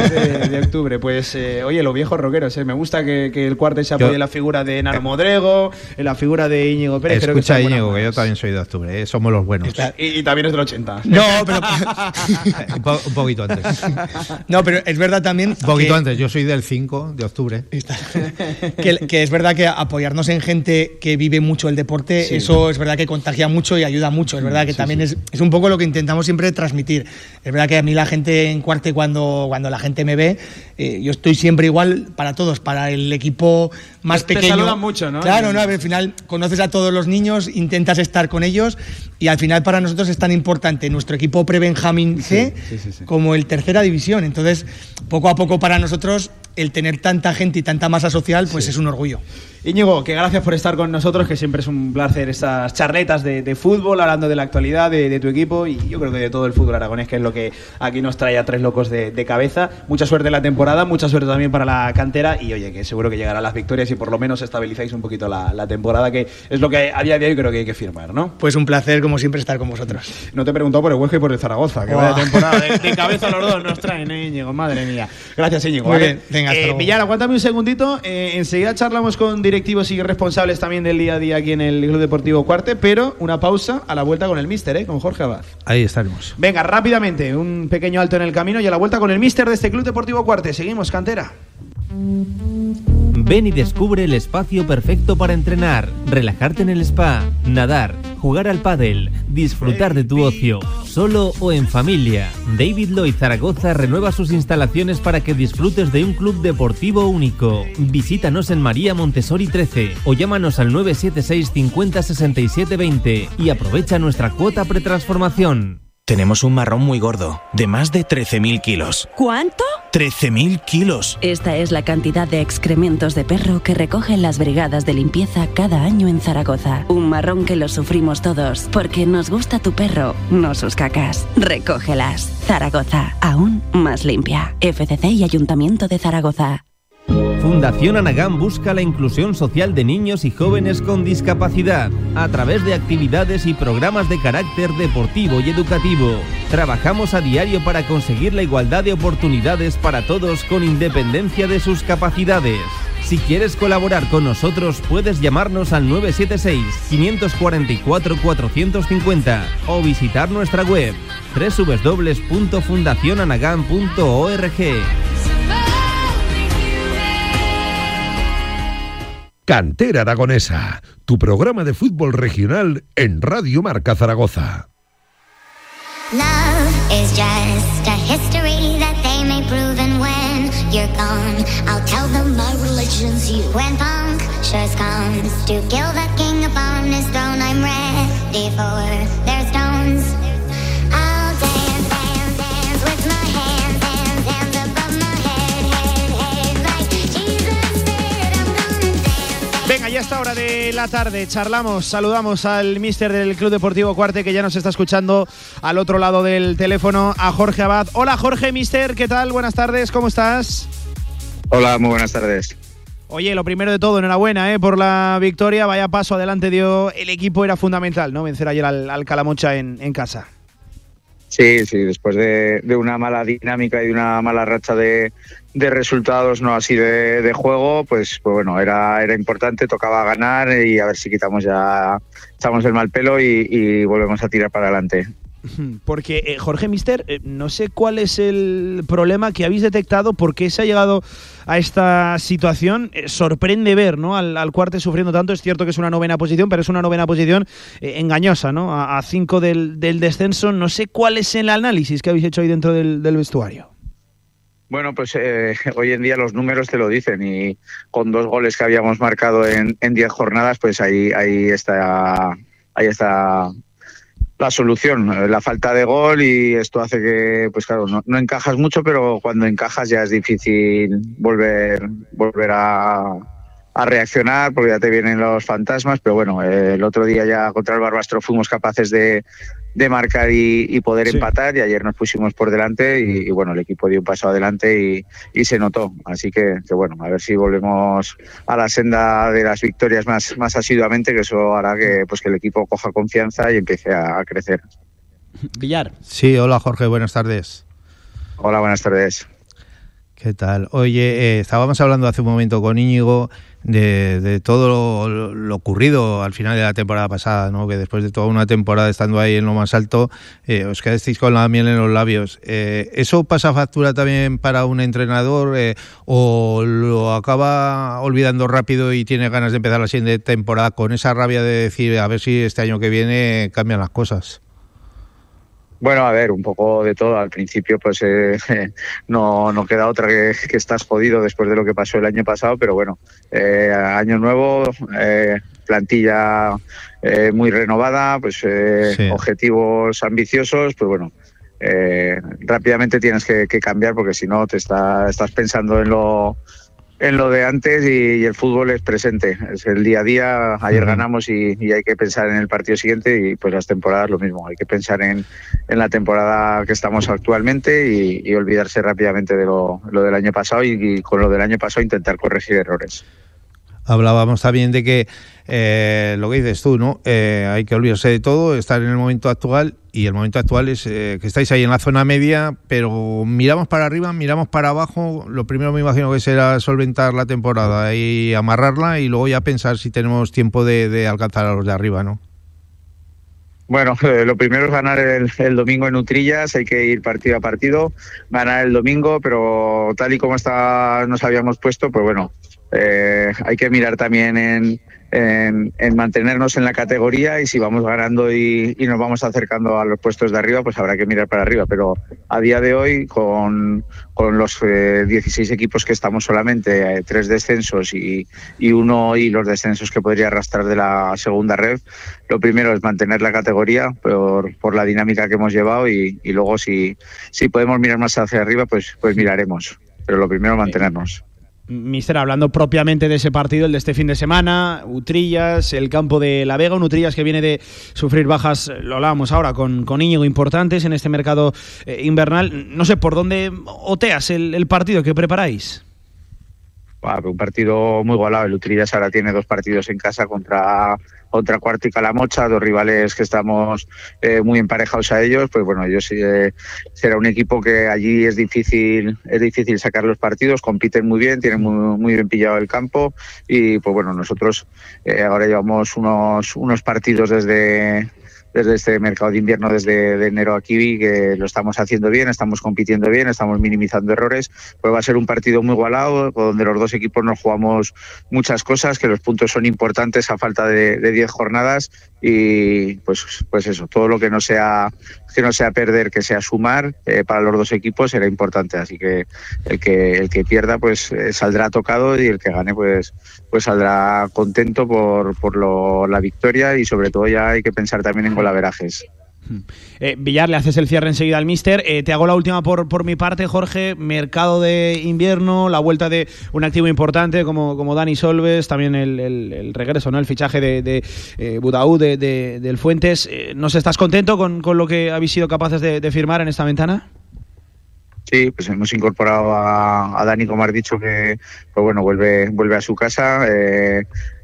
de octubre pues, eh, oye, los viejos rockeros, eh, me gusta que, el cuarto se apoye en la figura de Naro Modrego, en la figura de Íñigo Pérez. Escucha, Íñigo, que yo también soy de octubre, eh, somos los buenos. Y, también es del 80. No, pero. un, poquito antes. No, pero es verdad también. Un poquito antes, yo soy del 5 de octubre. que, es verdad que apoyarnos en gente que vive mucho el deporte, eso es verdad que contagia mucho y ayuda mucho. Es verdad que también Es, es un poco lo que intentamos siempre transmitir. Es verdad que a mí la gente en cuarte, cuando, cuando la gente me ve, eh, yo estoy siempre igual para todos, para el equipo más pequeño. Te saludan mucho, ¿no? Claro, no, al final conoces a todos los niños, intentas estar con ellos y al final para nosotros es tan importante nuestro equipo pre-Benjamín C como el tercera división. Entonces, poco a poco para nosotros el tener tanta gente y tanta masa social, pues es un orgullo. Íñigo, que gracias por estar con nosotros, que siempre es un placer estas charletas de, fútbol, hablando de la actualidad de, tu equipo y yo creo que de todo el fútbol aragonés, que es lo que aquí nos trae a tres locos de, cabeza. Mucha suerte en la temporada, mucha suerte también para la cantera y oye, que seguro que llegarán las victorias y por lo menos estabilizáis un poquito la, temporada, que es lo que a día de hoy creo que hay que firmar, ¿no? Pues un placer, como siempre, estar con vosotros. No te he preguntado por el Huesca y por el Zaragoza, que vaya temporada de, cabeza los dos nos traen, ¿eh, Íñigo? Madre mía. Gracias, Íñigo. Muy bien, venga, hasta eh, Villar, aguántame un segundito. Eh, enseguida charlamos con directivos y responsables también del día a día aquí en el Club Deportivo Cuarte, pero una pausa a la vuelta con el Mister, ¿eh? con Jorge Abad. Ahí estaremos. Venga, rápidamente, un pequeño alto en el camino y a la vuelta con el Mister de este Club Deportivo Cuarte. Seguimos, cantera. Ven y descubre el espacio perfecto para entrenar, relajarte en el spa, nadar, jugar al pádel, disfrutar de tu ocio, solo o en familia. David Lloyd Zaragoza renueva sus instalaciones para que disfrutes de un club deportivo único. Visítanos en María Montessori 13 o llámanos al 976 50 67 20 y aprovecha nuestra cuota pretransformación. Tenemos un marrón muy gordo, de más de 13.000 kilos. ¿Cuánto? 13.000 kilos. Esta es la cantidad de excrementos de perro que recogen las brigadas de limpieza cada año en Zaragoza. Un marrón que lo sufrimos todos, porque nos gusta tu perro, no sus cacas. Recógelas. Zaragoza, aún más limpia. FCC y Ayuntamiento de Zaragoza. Fundación Anagán busca la inclusión social de niños y jóvenes con discapacidad a través de actividades y programas de carácter deportivo y educativo. Trabajamos a diario para conseguir la igualdad de oportunidades para todos con independencia de sus capacidades. Si quieres colaborar con nosotros, puedes llamarnos al 976-544-450 o visitar nuestra web www.fundacionanagan.org. Cantera Aragonesa, tu programa de fútbol regional en Radio Marca Zaragoza. Love is just a history that they may prove and when you're gone I'll tell them my religion's you When punctures comes to kill the king upon his throne I'm ready for Venga, ya está hora de la tarde. Charlamos, saludamos al mister del Club Deportivo Cuarte que ya nos está escuchando al otro lado del teléfono, a Jorge Abad. Hola Jorge, mister, ¿qué tal? Buenas tardes, ¿cómo estás? Hola, muy buenas tardes. Oye, lo primero de todo, enhorabuena ¿eh? por la victoria. Vaya paso adelante dio el equipo, era fundamental, ¿no? Vencer ayer al, Calamocha en, casa. Sí, sí, después de, una mala dinámica y de una mala racha de, resultados, no así de, juego, pues, pues, bueno, era, era importante, tocaba ganar y a ver si quitamos ya, echamos el mal pelo y volvemos a tirar para adelante. Porque, eh, Jorge Mister, eh, no sé cuál es el problema que habéis detectado, por qué se ha llegado a esta situación. Eh, sorprende ver ¿no? al, al Cuarte sufriendo tanto. Es cierto que es una novena posición, pero es una novena posición engañosa, ¿no? A, cinco del, descenso. No sé cuál es el análisis que habéis hecho ahí dentro del, vestuario. Bueno, pues hoy en día los números te lo dicen y con dos goles que habíamos marcado en, en diez jornadas, pues ahí, ahí está, ahí está la solución, eh, la falta de gol y esto hace que, pues claro, no, encajas mucho, pero cuando encajas ya es difícil volver, volver a, a reaccionar porque ya te vienen los fantasmas, pero bueno, el otro día ya contra el Barbastro fuimos capaces de, de marcar y, poder empatar y ayer nos pusimos por delante y, bueno, el equipo dio un paso adelante y, se notó. Así que, que, bueno, a ver si volvemos a la senda de las victorias más, más asiduamente, que eso hará que, pues, que el equipo coja confianza y empiece a, crecer. Villar. Sí, hola Jorge, buenas tardes. Hola, buenas tardes. ¿Qué tal? Oye, eh, estábamos hablando hace un momento con Íñigo de, todo lo, ocurrido al final de la temporada pasada, ¿no? que después de toda una temporada estando ahí en lo más alto, eh, os quedasteis con la miel en los labios. Eh, ¿Eso pasa factura también para un entrenador o lo acaba olvidando rápido y tiene ganas de empezar la siguiente temporada con esa rabia de decir a ver si este año que viene cambian las cosas? Bueno, a ver, un poco de todo. Al principio, pues eh, no, no queda otra que, que, estás jodido después de lo que pasó el año pasado, pero bueno, eh, año nuevo, eh, plantilla muy renovada, pues objetivos ambiciosos, pues bueno, rápidamente tienes que, cambiar porque si no te está, estás pensando en lo en lo de antes y, el fútbol es presente, es el día a día, ayer ganamos y, hay que pensar en el partido siguiente y pues las temporadas lo mismo, hay que pensar en, en la temporada que estamos actualmente y, olvidarse rápidamente de lo, lo del año pasado y, con lo del año pasado intentar corregir errores. Hablábamos también de que eh, lo que dices tú, ¿no? Eh, hay que olvidarse de todo, estar en el momento actual y el momento actual es eh, que estáis ahí en la zona media, pero miramos para arriba, miramos para abajo. Lo primero me imagino que será solventar la temporada y amarrarla y luego ya pensar si tenemos tiempo de, alcanzar a los de arriba, ¿no? Bueno, lo primero es ganar el, el, domingo en Utrillas, hay que ir partido a partido, ganar el domingo, pero tal y como está, nos habíamos puesto, pues bueno, eh, hay que mirar también en, en, mantenernos en la categoría y si vamos ganando y, nos vamos acercando a los puestos de arriba, pues habrá que mirar para arriba. Pero a día de hoy, con, los 16 eh, equipos que estamos solamente, eh, tres descensos y, y, uno y los descensos que podría arrastrar de la segunda red, lo primero es mantener la categoría por, por la dinámica que hemos llevado y, y luego si, podemos mirar más hacia arriba, pues, pues miraremos. Pero lo primero mantenernos. Mister, hablando propiamente de ese partido, el de este fin de semana, Utrillas, el campo de La Vega, un Utrillas que viene de sufrir bajas, lo hablábamos ahora, con, con Íñigo importantes en este mercado eh, invernal. No sé, ¿por dónde oteas el, partido que preparáis? Un partido muy igualado. El Utrillas ahora tiene dos partidos en casa contra contra Cuarto y Calamocha, dos rivales que estamos eh, muy emparejados a ellos, pues bueno, ellos eh, será un equipo que allí es difícil, es difícil sacar los partidos, compiten muy bien, tienen muy, muy bien pillado el campo. Y pues bueno, nosotros eh, ahora llevamos unos, unos partidos desde desde este mercado de invierno, desde enero aquí, que lo estamos haciendo bien, estamos compitiendo bien, estamos minimizando errores. Pues va a ser un partido muy igualado, donde los dos equipos nos jugamos muchas cosas, que los puntos son importantes a falta de 10 jornadas y pues, pues eso, todo lo que no sea que no sea perder, que sea sumar, eh, para los dos equipos será importante. Así que el que, el que pierda pues eh, saldrá tocado y el que gane pues, pues saldrá contento por, por lo, la victoria y sobre todo ya hay que pensar también en golaverajes. Eh, Villar, le haces el cierre enseguida al Mister. Eh, te hago la última por, por mi parte, Jorge. Mercado de invierno, la vuelta de un activo importante como, como Dani Solves, también el, regreso, ¿no? el fichaje de, de eh, Budaú, de, del Fuentes. ¿Nos estás contento con, con, lo que habéis sido capaces de, firmar en esta ventana? Sí, pues hemos incorporado a, Dani, como has dicho, que pues bueno, vuelve, vuelve a su casa.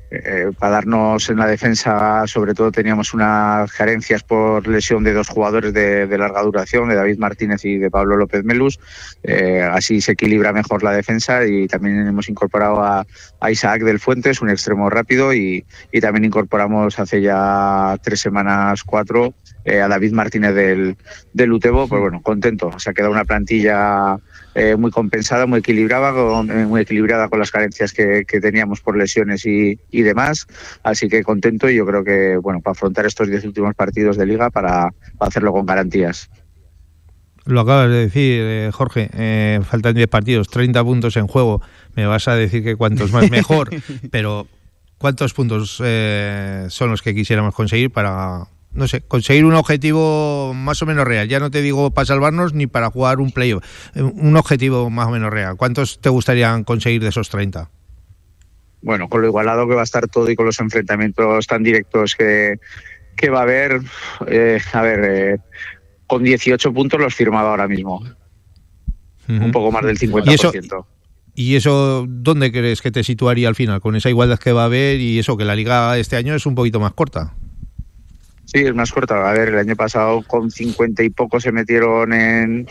Eh, para darnos en la defensa, sobre todo teníamos unas carencias por lesión de dos jugadores de, larga duración, de David Martínez y de Pablo López Melus. Eh, así se equilibra mejor la defensa y también hemos incorporado a, Isaac del Fuentes, un extremo rápido, y, también incorporamos hace ya tres semanas, cuatro, eh, a David Martínez del, del Utebo. Pues bueno, contento. Se ha quedado una plantilla eh, muy compensada, muy equilibrada, con, eh, muy equilibrada con las carencias que, teníamos por lesiones y, demás. Así que contento y yo creo que, bueno, para afrontar estos diez últimos partidos de liga para, hacerlo con garantías. Lo acabas de decir, eh, Jorge, faltan 10 partidos, 30 puntos en juego. Me vas a decir que cuantos más mejor, pero ¿cuántos puntos son los que quisiéramos conseguir para, no sé, conseguir un objetivo más o menos real. Ya no te digo para salvarnos ni para jugar un playoff. Eh, un objetivo más o menos real. ¿Cuántos te gustaría conseguir de esos 30? Bueno, con lo igualado que va a estar todo y con los enfrentamientos tan directos que, que va a haber, eh, a ver, eh, con 18 puntos los firmado ahora mismo. Un poco más del 50%. ¿Y eso, ¿Y eso dónde crees que te situaría al final? Con esa igualdad que va a haber y eso, que la liga este año es un poquito más corta. Sí, es más corta. A ver, el año pasado con 50 y poco se metieron en,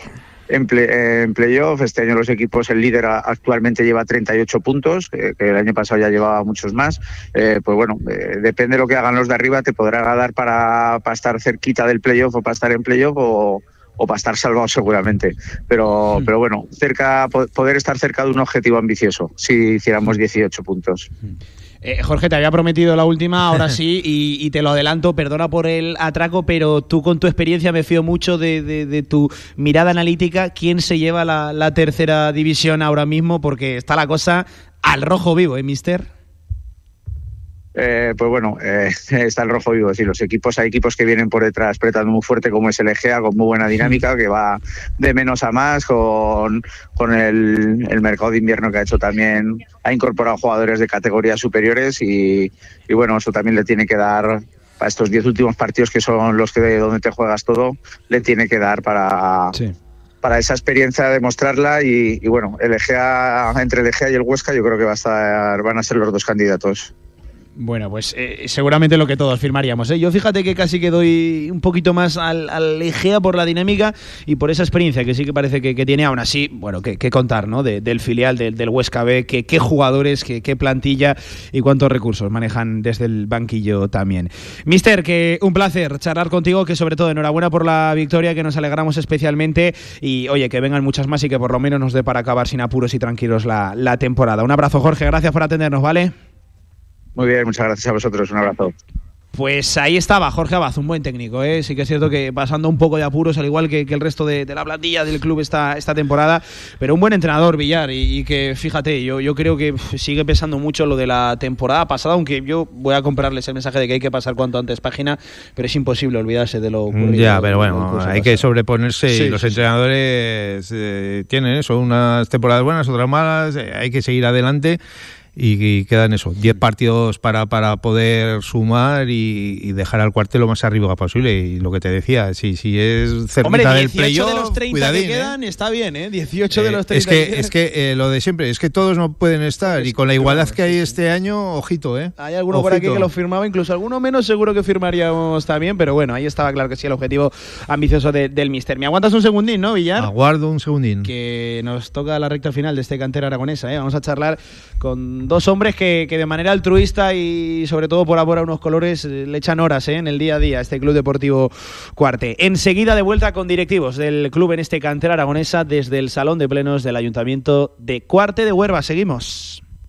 en, playoff. Este año los equipos, el líder actualmente lleva 38 puntos, que, el año pasado ya llevaba muchos más. Eh, pues bueno, eh, depende de lo que hagan los de arriba, te podrá dar para, para estar cerquita del playoff o para estar en playoff o, o para estar salvado seguramente. Pero, hmm. pero bueno, cerca, poder estar cerca de un objetivo ambicioso si hiciéramos 18 puntos. Hmm. Eh, Jorge, te había prometido la última, ahora sí, y, te lo adelanto, perdona por el atraco, pero tú con tu experiencia me fío mucho de, tu mirada analítica. ¿Quién se lleva la, tercera división ahora mismo? Porque está la cosa al rojo vivo, ¿eh, mister? Eh, pues bueno, eh, está el rojo vivo. Es decir, los equipos, hay equipos que vienen por detrás apretando muy fuerte, como es el Egea, con muy buena dinámica, que va de menos a más, con, con el, el mercado de invierno que ha hecho también, ha incorporado jugadores de categorías superiores y, y bueno, eso también le tiene que dar para estos diez últimos partidos que son los que donde te juegas todo, le tiene que dar para, para esa experiencia demostrarla y, y bueno, el Egea, entre el Egea y el Huesca yo creo que va a estar, van a ser los dos candidatos. Bueno, pues eh, seguramente lo que todos firmaríamos. ¿eh? Yo fíjate que casi que doy un poquito más al, al Egea por la dinámica y por esa experiencia que sí que parece que, tiene. Aún así, bueno, que, contar, ¿no? De- del filial del, Huesca B, que, qué jugadores, que, qué plantilla y cuántos recursos manejan desde el banquillo también. Mister, que un placer charlar contigo, que sobre todo enhorabuena por la victoria, que nos alegramos especialmente y oye, que vengan muchas más y que por lo menos nos dé para acabar sin apuros y tranquilos la temporada. Un abrazo, Jorge, gracias por atendernos, ¿vale? Muy bien, muchas gracias a vosotros, un abrazo. Pues ahí estaba Jorge Abad, un buen técnico. ¿eh? Sí que es cierto que pasando un poco de apuros, al igual que, que el resto de, de la plantilla del club esta, esta temporada, pero un buen entrenador, Villar, y, y que fíjate, yo, yo creo que sigue pesando mucho lo de la temporada pasada, aunque yo voy a comprarles el mensaje de que hay que pasar cuanto antes página, pero es imposible olvidarse de lo ocurrido. Mm, Ya, pero bueno, hay que sobreponerse Sí, y los sí, sí. entrenadores eh, tienen eso, unas temporadas buenas, otras malas, eh, hay que seguir adelante y, y quedan eso, 10 partidos para, para poder sumar y, y dejar al cuartel lo más arriba posible. Y lo que te decía, si, si es Hombre, del 18 playoff, de los 30 cuidadín, que ¿eh? quedan está bien, ¿eh? 18 de Eh, los 30 es que, quedan. es que eh, lo de siempre, es que todos no pueden estar y con la igualdad que hay este año, ojito, ¿eh? Hay alguno por aquí Ojito. que lo firmaba, incluso alguno menos seguro que firmaríamos también, pero bueno, ahí estaba claro que sí el objetivo ambicioso de- del Mister. ¿Me aguantas un segundín, no, Villar? Aguardo un segundín. que nos toca la recta final de este cantera aragonesa. ¿eh? Vamos a charlar con dos hombres que, que de manera altruista y sobre todo por amor a unos colores eh, le echan horas ¿eh? en el día a día este Club Deportivo Cuarte. Enseguida de vuelta con directivos del club en este cantera aragonesa desde el Salón de Plenos del Ayuntamiento de Cuarte de Huerva. Seguimos.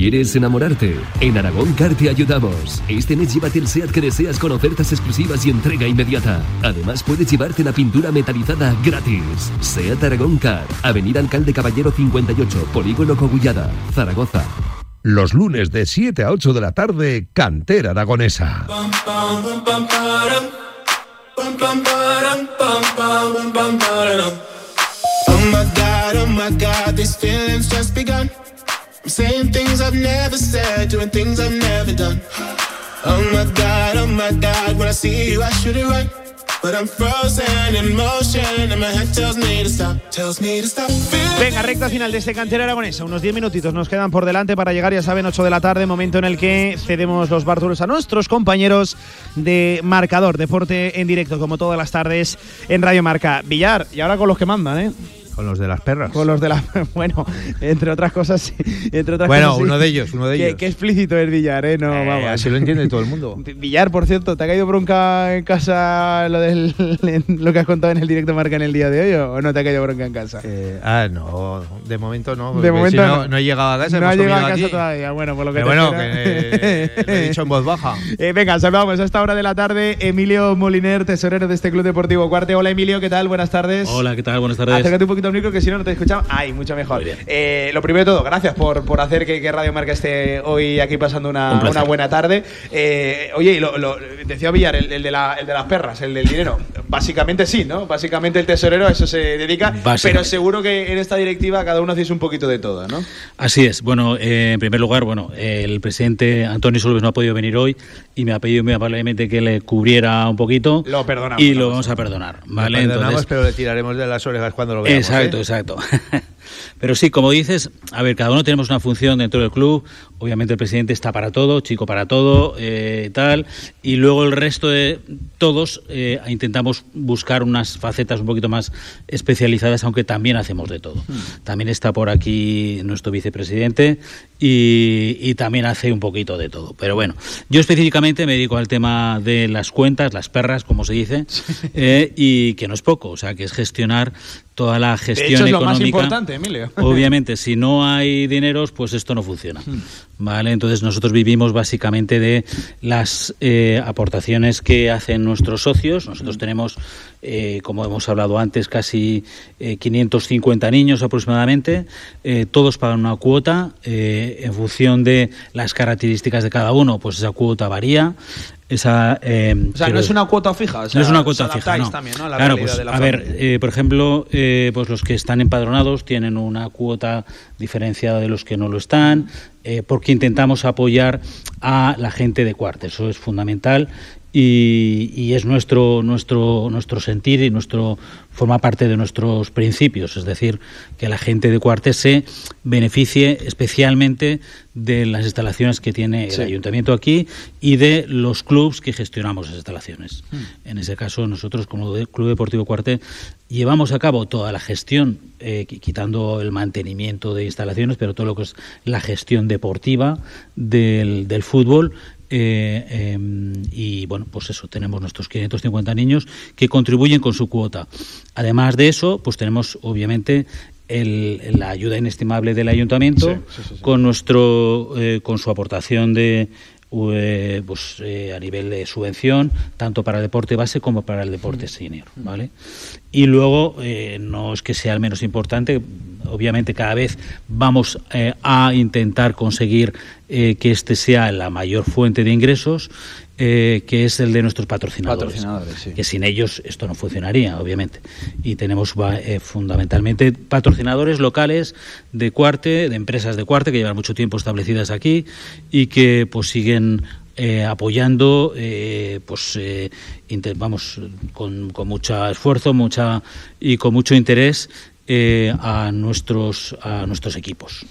¿Quieres enamorarte? En Aragón Car te ayudamos. Este mes llévate el SEAT que deseas con ofertas exclusivas y entrega inmediata. Además puedes llevarte la pintura metalizada gratis. SEAT Aragón Car, Avenida Alcalde Caballero 58, Polígono Cogullada, Zaragoza. Los lunes de 7 a 8 de la tarde, Cantera Aragonesa. Venga, recta final de este cantera aragonesa. Unos 10 minutitos nos quedan por delante para llegar, ya saben, 8 de la tarde, momento en el que cedemos los bártulos a nuestros compañeros de Marcador, deporte en directo, como todas las tardes en Radio Marca. Villar, y ahora con los que mandan, ¿eh? Con los de las perras. Con los de la. Bueno, entre otras cosas, sí, entre otras Bueno, cosas, sí. uno de ellos, uno de Qué- ellos. Qué, explícito es Villar, ¿eh? No, Eh, vamos. así lo entiende todo el mundo. Villar, por cierto, ¿te ha caído bronca en casa lo, del, lo que has contado en el directo Marca en el día de hoy o no te ha caído bronca en casa? Eh, ah, no, de momento no. De momento si no, no. no he llegado a casa. No ha llegado a casa aquí. todavía. Bueno, por lo que Pero te bueno, que eh, lo he dicho en voz baja. Eh, venga, saludamos a esta hora de la tarde Emilio Moliner, tesorero de este Club Deportivo Cuarte. Hola Emilio, ¿qué tal? Buenas tardes. Hola, ¿qué tal? Buenas tardes. Acércate un poquito al micro que si no, no te escuchamos. Ay, mucho mejor. Eh, lo primero de todo, gracias por, por hacer que, que Radio Marca esté hoy aquí pasando una, Un una buena tarde. Eh, oye, y lo, lo- decía Villar, el, el de la- el de las perras, el del dinero. Básicamente sí, ¿no? Básicamente el tesorero a eso se dedica. Pero seguro que en esta directiva cada uno hacéis un poquito de todo, ¿no? Así es. Bueno, eh, en primer lugar, bueno, el presidente Antonio Solves no ha podido venir hoy y me ha pedido muy amablemente que le cubriera un poquito. Lo perdonamos. Y lo vamos a perdonar, ¿vale? Lo perdonamos, Entonces- pero le tiraremos de las orejas cuando lo veamos. Exacto, ¿eh? exacto. Pero sí, como dices, a ver, cada uno tenemos una función dentro del club. obviamente el presidente está para todo, chico para todo, eh, tal, y luego el resto de todos eh, intentamos buscar unas facetas un poquito más especializadas, aunque también hacemos de todo. Hmm. También está por aquí nuestro vicepresidente y, y también hace un poquito de todo. Pero bueno, yo específicamente me dedico al tema de las cuentas, las perras, como se dice, eh, y que no es poco, o sea, que es gestionar toda la gestión de hecho, es lo más económica. importante, Emilio. Obviamente, si no hay dineros, pues esto no funciona. ¿Vale? Entonces nosotros vivimos básicamente de las eh, aportaciones que hacen nuestros socios. Nosotros tenemos, eh, como hemos hablado antes, casi eh, 550 niños aproximadamente. Eh, todos pagan una cuota eh, en función de las características de cada uno, pues esa cuota varía. Esa, eh, O sea, no es una cuota fija. o sea, no es una cuota fija, adaptáis no. también, ¿no? a la claro, pues, de la a ver, eh, por ejemplo, eh, pues los que están empadronados tienen una cuota diferenciada de los que no lo están, eh, porque intentamos apoyar a la gente de Cuarte, eso es fundamental y, y es nuestro nuestro nuestro sentir y nuestro forma parte de nuestros principios, es decir, que la gente de Cuarte se beneficie especialmente de las instalaciones que tiene Sí. el ayuntamiento aquí y de los clubs que gestionamos esas instalaciones. Hmm. En ese caso, nosotros como Club Deportivo Cuarte llevamos a cabo toda la gestión, eh, qui- quitando el mantenimiento de instalaciones, pero todo lo que es la gestión deportiva del, del fútbol. Eh, eh, y bueno, pues eso, tenemos nuestros 550 niños que contribuyen con su cuota. Además de eso, pues tenemos obviamente el- la ayuda inestimable del ayuntamiento Sí, sí, sí, sí. con nuestro eh, con su aportación de eh, pues eh, a nivel de subvención tanto para el deporte base como para el deporte senior vale y luego eh, no es que sea el menos importante obviamente cada vez vamos a intentar conseguir que este sea la mayor fuente de ingresos eh, que es el de nuestros patrocinadores, Patrocinadores, sí. que sin ellos esto no funcionaría, obviamente. Y tenemos eh, fundamentalmente patrocinadores locales de Cuarte, de empresas de Cuarte que llevan mucho tiempo establecidas aquí y que pues siguen eh, apoyando, eh, pues eh, vamos con, con mucho esfuerzo, mucha y con mucho interés eh, a nuestros a nuestros equipos.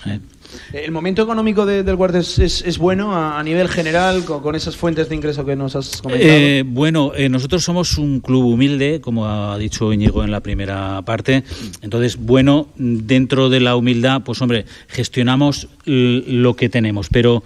¿El momento económico de- del Guardia es, bueno a, nivel general con, esas fuentes de ingreso que nos has comentado? Eh, bueno, eh, nosotros somos un club humilde, como ha dicho Íñigo en la primera parte. Entonces, bueno, dentro de la humildad, pues hombre, gestionamos lo que tenemos, pero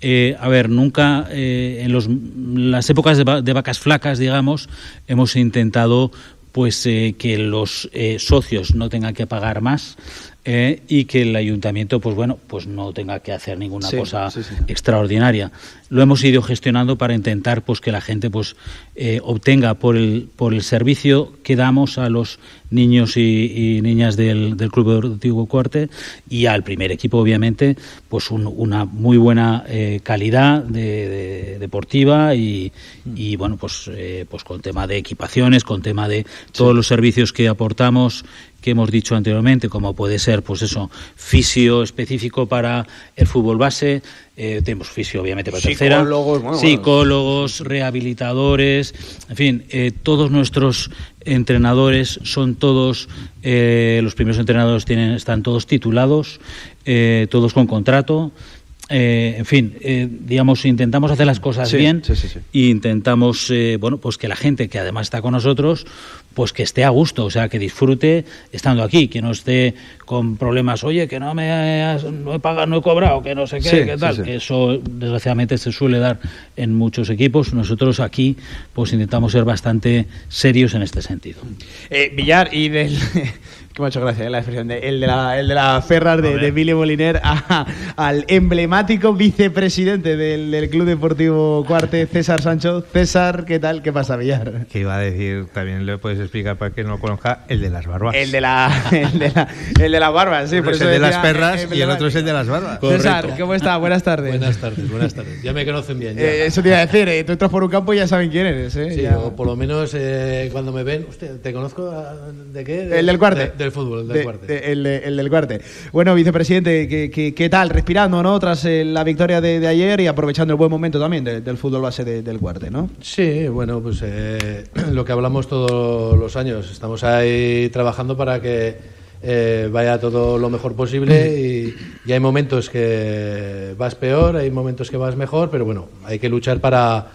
eh, a ver, nunca eh, en los, las épocas de, va- de vacas flacas, digamos, hemos intentado pues eh, que los socios no tengan que pagar más eh, y que el ayuntamiento pues bueno pues no tenga que hacer ninguna Sí, cosa sí, sí. extraordinaria. Lo hemos ido gestionando para intentar pues que la gente pues eh, obtenga por el por el servicio que damos a los niños y, y niñas del, del club deportivo Cuarte y al primer equipo obviamente pues un- una muy buena eh, calidad de, de- deportiva y, y, bueno pues pues con tema de equipaciones con tema de todos los servicios que aportamos que hemos dicho anteriormente, como puede ser, pues eso, fisio específico para el fútbol base, eh, tenemos fisio obviamente para tercera, Psicólogos, bueno, psicólogos, rehabilitadores, en fin, eh, todos nuestros entrenadores son todos, eh, los primeros entrenadores tienen, están todos titulados, todos con contrato. eh, en fin, eh, digamos, intentamos hacer las cosas Sí, bien sí, sí, sí. e intentamos, eh, bueno, pues que la gente que además está con nosotros, pues que esté a gusto, o sea, que disfrute estando aquí, que no esté con problemas, oye, que no me has- no he pagado, no he cobrado, que no sé qué, Sí, qué tal, sí. que eso desgraciadamente se suele dar en muchos equipos. Nosotros aquí, pues intentamos ser bastante serios en este sentido. Eh, Villar y del. que me ha hecho gracia eh, la expresión. de- el, de la, el de la Ferrar de, de Emilio Moliner a- al emblemático vicepresidente del, del Club Deportivo Cuarte, César Sancho. César, ¿qué tal? ¿Qué pasa, Villar? Que iba a decir, también le puedes explicar para que no lo conozca, el de las barbas. El de la, el de la, el de las barbas, sí. Uno por es eso el de las perras eh, y el otro es el de las barbas. César, ¿cómo está? Buenas tardes. Buenas tardes, buenas tardes. Ya me conocen bien. ya. Eh, eso te iba a decir, eh, tú entras por un campo y ya saben quién eres. Eh, Sí, Ya. o por lo menos eh, cuando me ven, hostia, ¿te conozco ah, de qué? El del cuarte. De- del fútbol, el del De- cuarte. de- el, de- el del cuarte. Bueno, vicepresidente, ¿qué, qué, qué tal? Respirando, ¿no? Tras eh, la victoria de, de ayer y aprovechando el buen momento también de- del fútbol base de- del cuarte, ¿no? Sí, bueno, pues eh, lo que hablamos todos los años. Estamos ahí trabajando para que eh, vaya todo lo mejor posible y, y hay momentos que vas peor, hay momentos que vas mejor, pero bueno, hay que luchar para,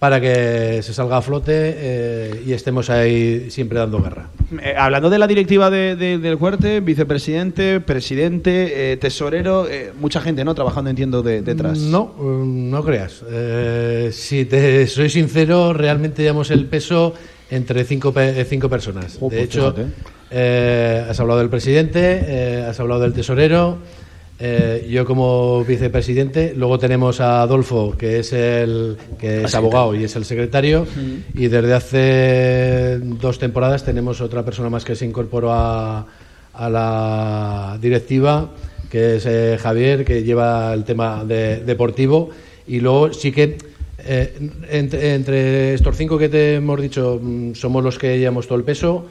para que se salga a flote eh, y estemos ahí siempre dando guerra. Eh, hablando de la directiva de- de- del Fuerte, vicepresidente, presidente, eh, tesorero, eh, mucha gente, ¿no? Trabajando, entiendo, de- detrás. No, mm, no creas. Eh, si te soy sincero, realmente llevamos el peso entre cinco, pe- eh, cinco personas. Jo, de pues hecho, eh, has hablado del presidente, eh, has hablado del tesorero, eh, yo como vicepresidente, luego tenemos a Adolfo, que es el que es abogado y es el secretario, y desde hace dos temporadas tenemos otra persona más que se incorporó a, a la directiva, que es Javier, que lleva el tema de- deportivo, y luego sí que eh, entre, entre estos cinco que te hemos dicho, mm, somos los que llevamos todo el peso,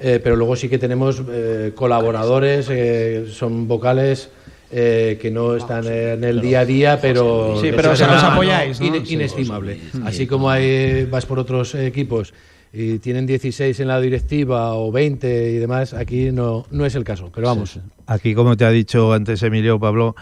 eh, pero luego sí que tenemos eh, colaboradores, eh, son vocales. eh, que no están en el día a día, pero Sí, pero se os- dan os la mano apoyáis, ¿no? inestimable. Así como hay, vas por otros equipos y tienen 16 en la directiva o 20 y demás, aquí no, no es el caso, pero vamos. Aquí, como te ha dicho antes Emilio Pablo,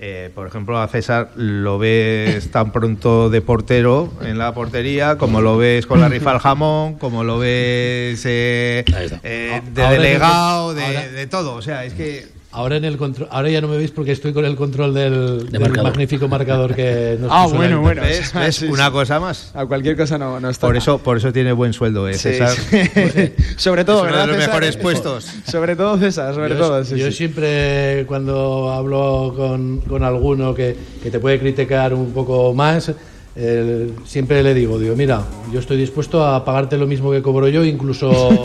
eh, por ejemplo, a César lo ves tan pronto de portero en la portería, como lo ves con la rifa al jamón, como lo ves eh, eh, de Ahora delegado, con- de, ahora- de todo. O sea, es que Ahora en el control, ahora ya no me veis porque estoy con el control del, magnífico marcador que nos Ah, puso bueno, bueno. ¿Ves? Una cosa más. A cualquier cosa no, no está. Por eso, por eso tiene buen sueldo, eh, Sí, César. sí. sobre todo, Es uno ¿verdad? de los César? mejores puestos. Sobre todo, César, sobre yo, todo. sí, yo sí. siempre cuando hablo con, con alguno que, que te puede criticar un poco más, eh, siempre le digo, digo, mira, yo estoy dispuesto a pagarte lo mismo que cobro yo, incluso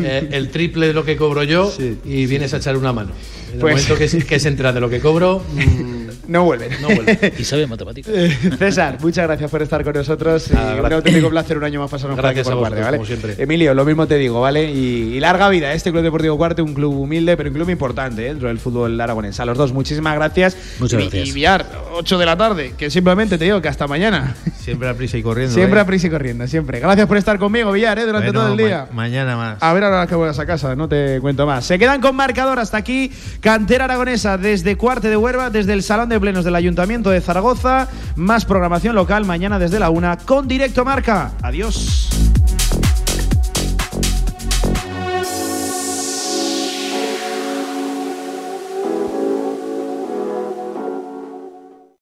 eh, el triple de lo que cobro yo, y vienes a echar una mano. En el Pues- momento que, que se entera de lo que cobro, mm, No vuelven. no vuelve. Y sabe matemáticas. Eh, César, muchas gracias por estar con nosotros. y Nada, un auténtico placer un año más pasarnos Gracias por vosotros, ¿vale? como siempre. Emilio, lo mismo te digo, ¿vale? Y, y larga vida a este Club Deportivo Cuarte, un club humilde, pero un club importante ¿eh? dentro del fútbol aragonés. A los dos, muchísimas gracias. Muchas y, gracias. Y Villar, 8 de la tarde, que simplemente te digo que hasta mañana. Siempre a prisa y corriendo. siempre eh. a prisa y corriendo, siempre. Gracias por estar conmigo, Villar, ¿eh? durante Bueno, todo el ma- día. mañana más. A ver ahora que vuelvas a casa, no te cuento más. Se quedan con marcador hasta aquí. Cantera Aragonesa desde Cuarte de Huerva, desde el Salón de Plenos del Ayuntamiento de Zaragoza. Más programación local mañana desde la una con Directo Marca. Adiós.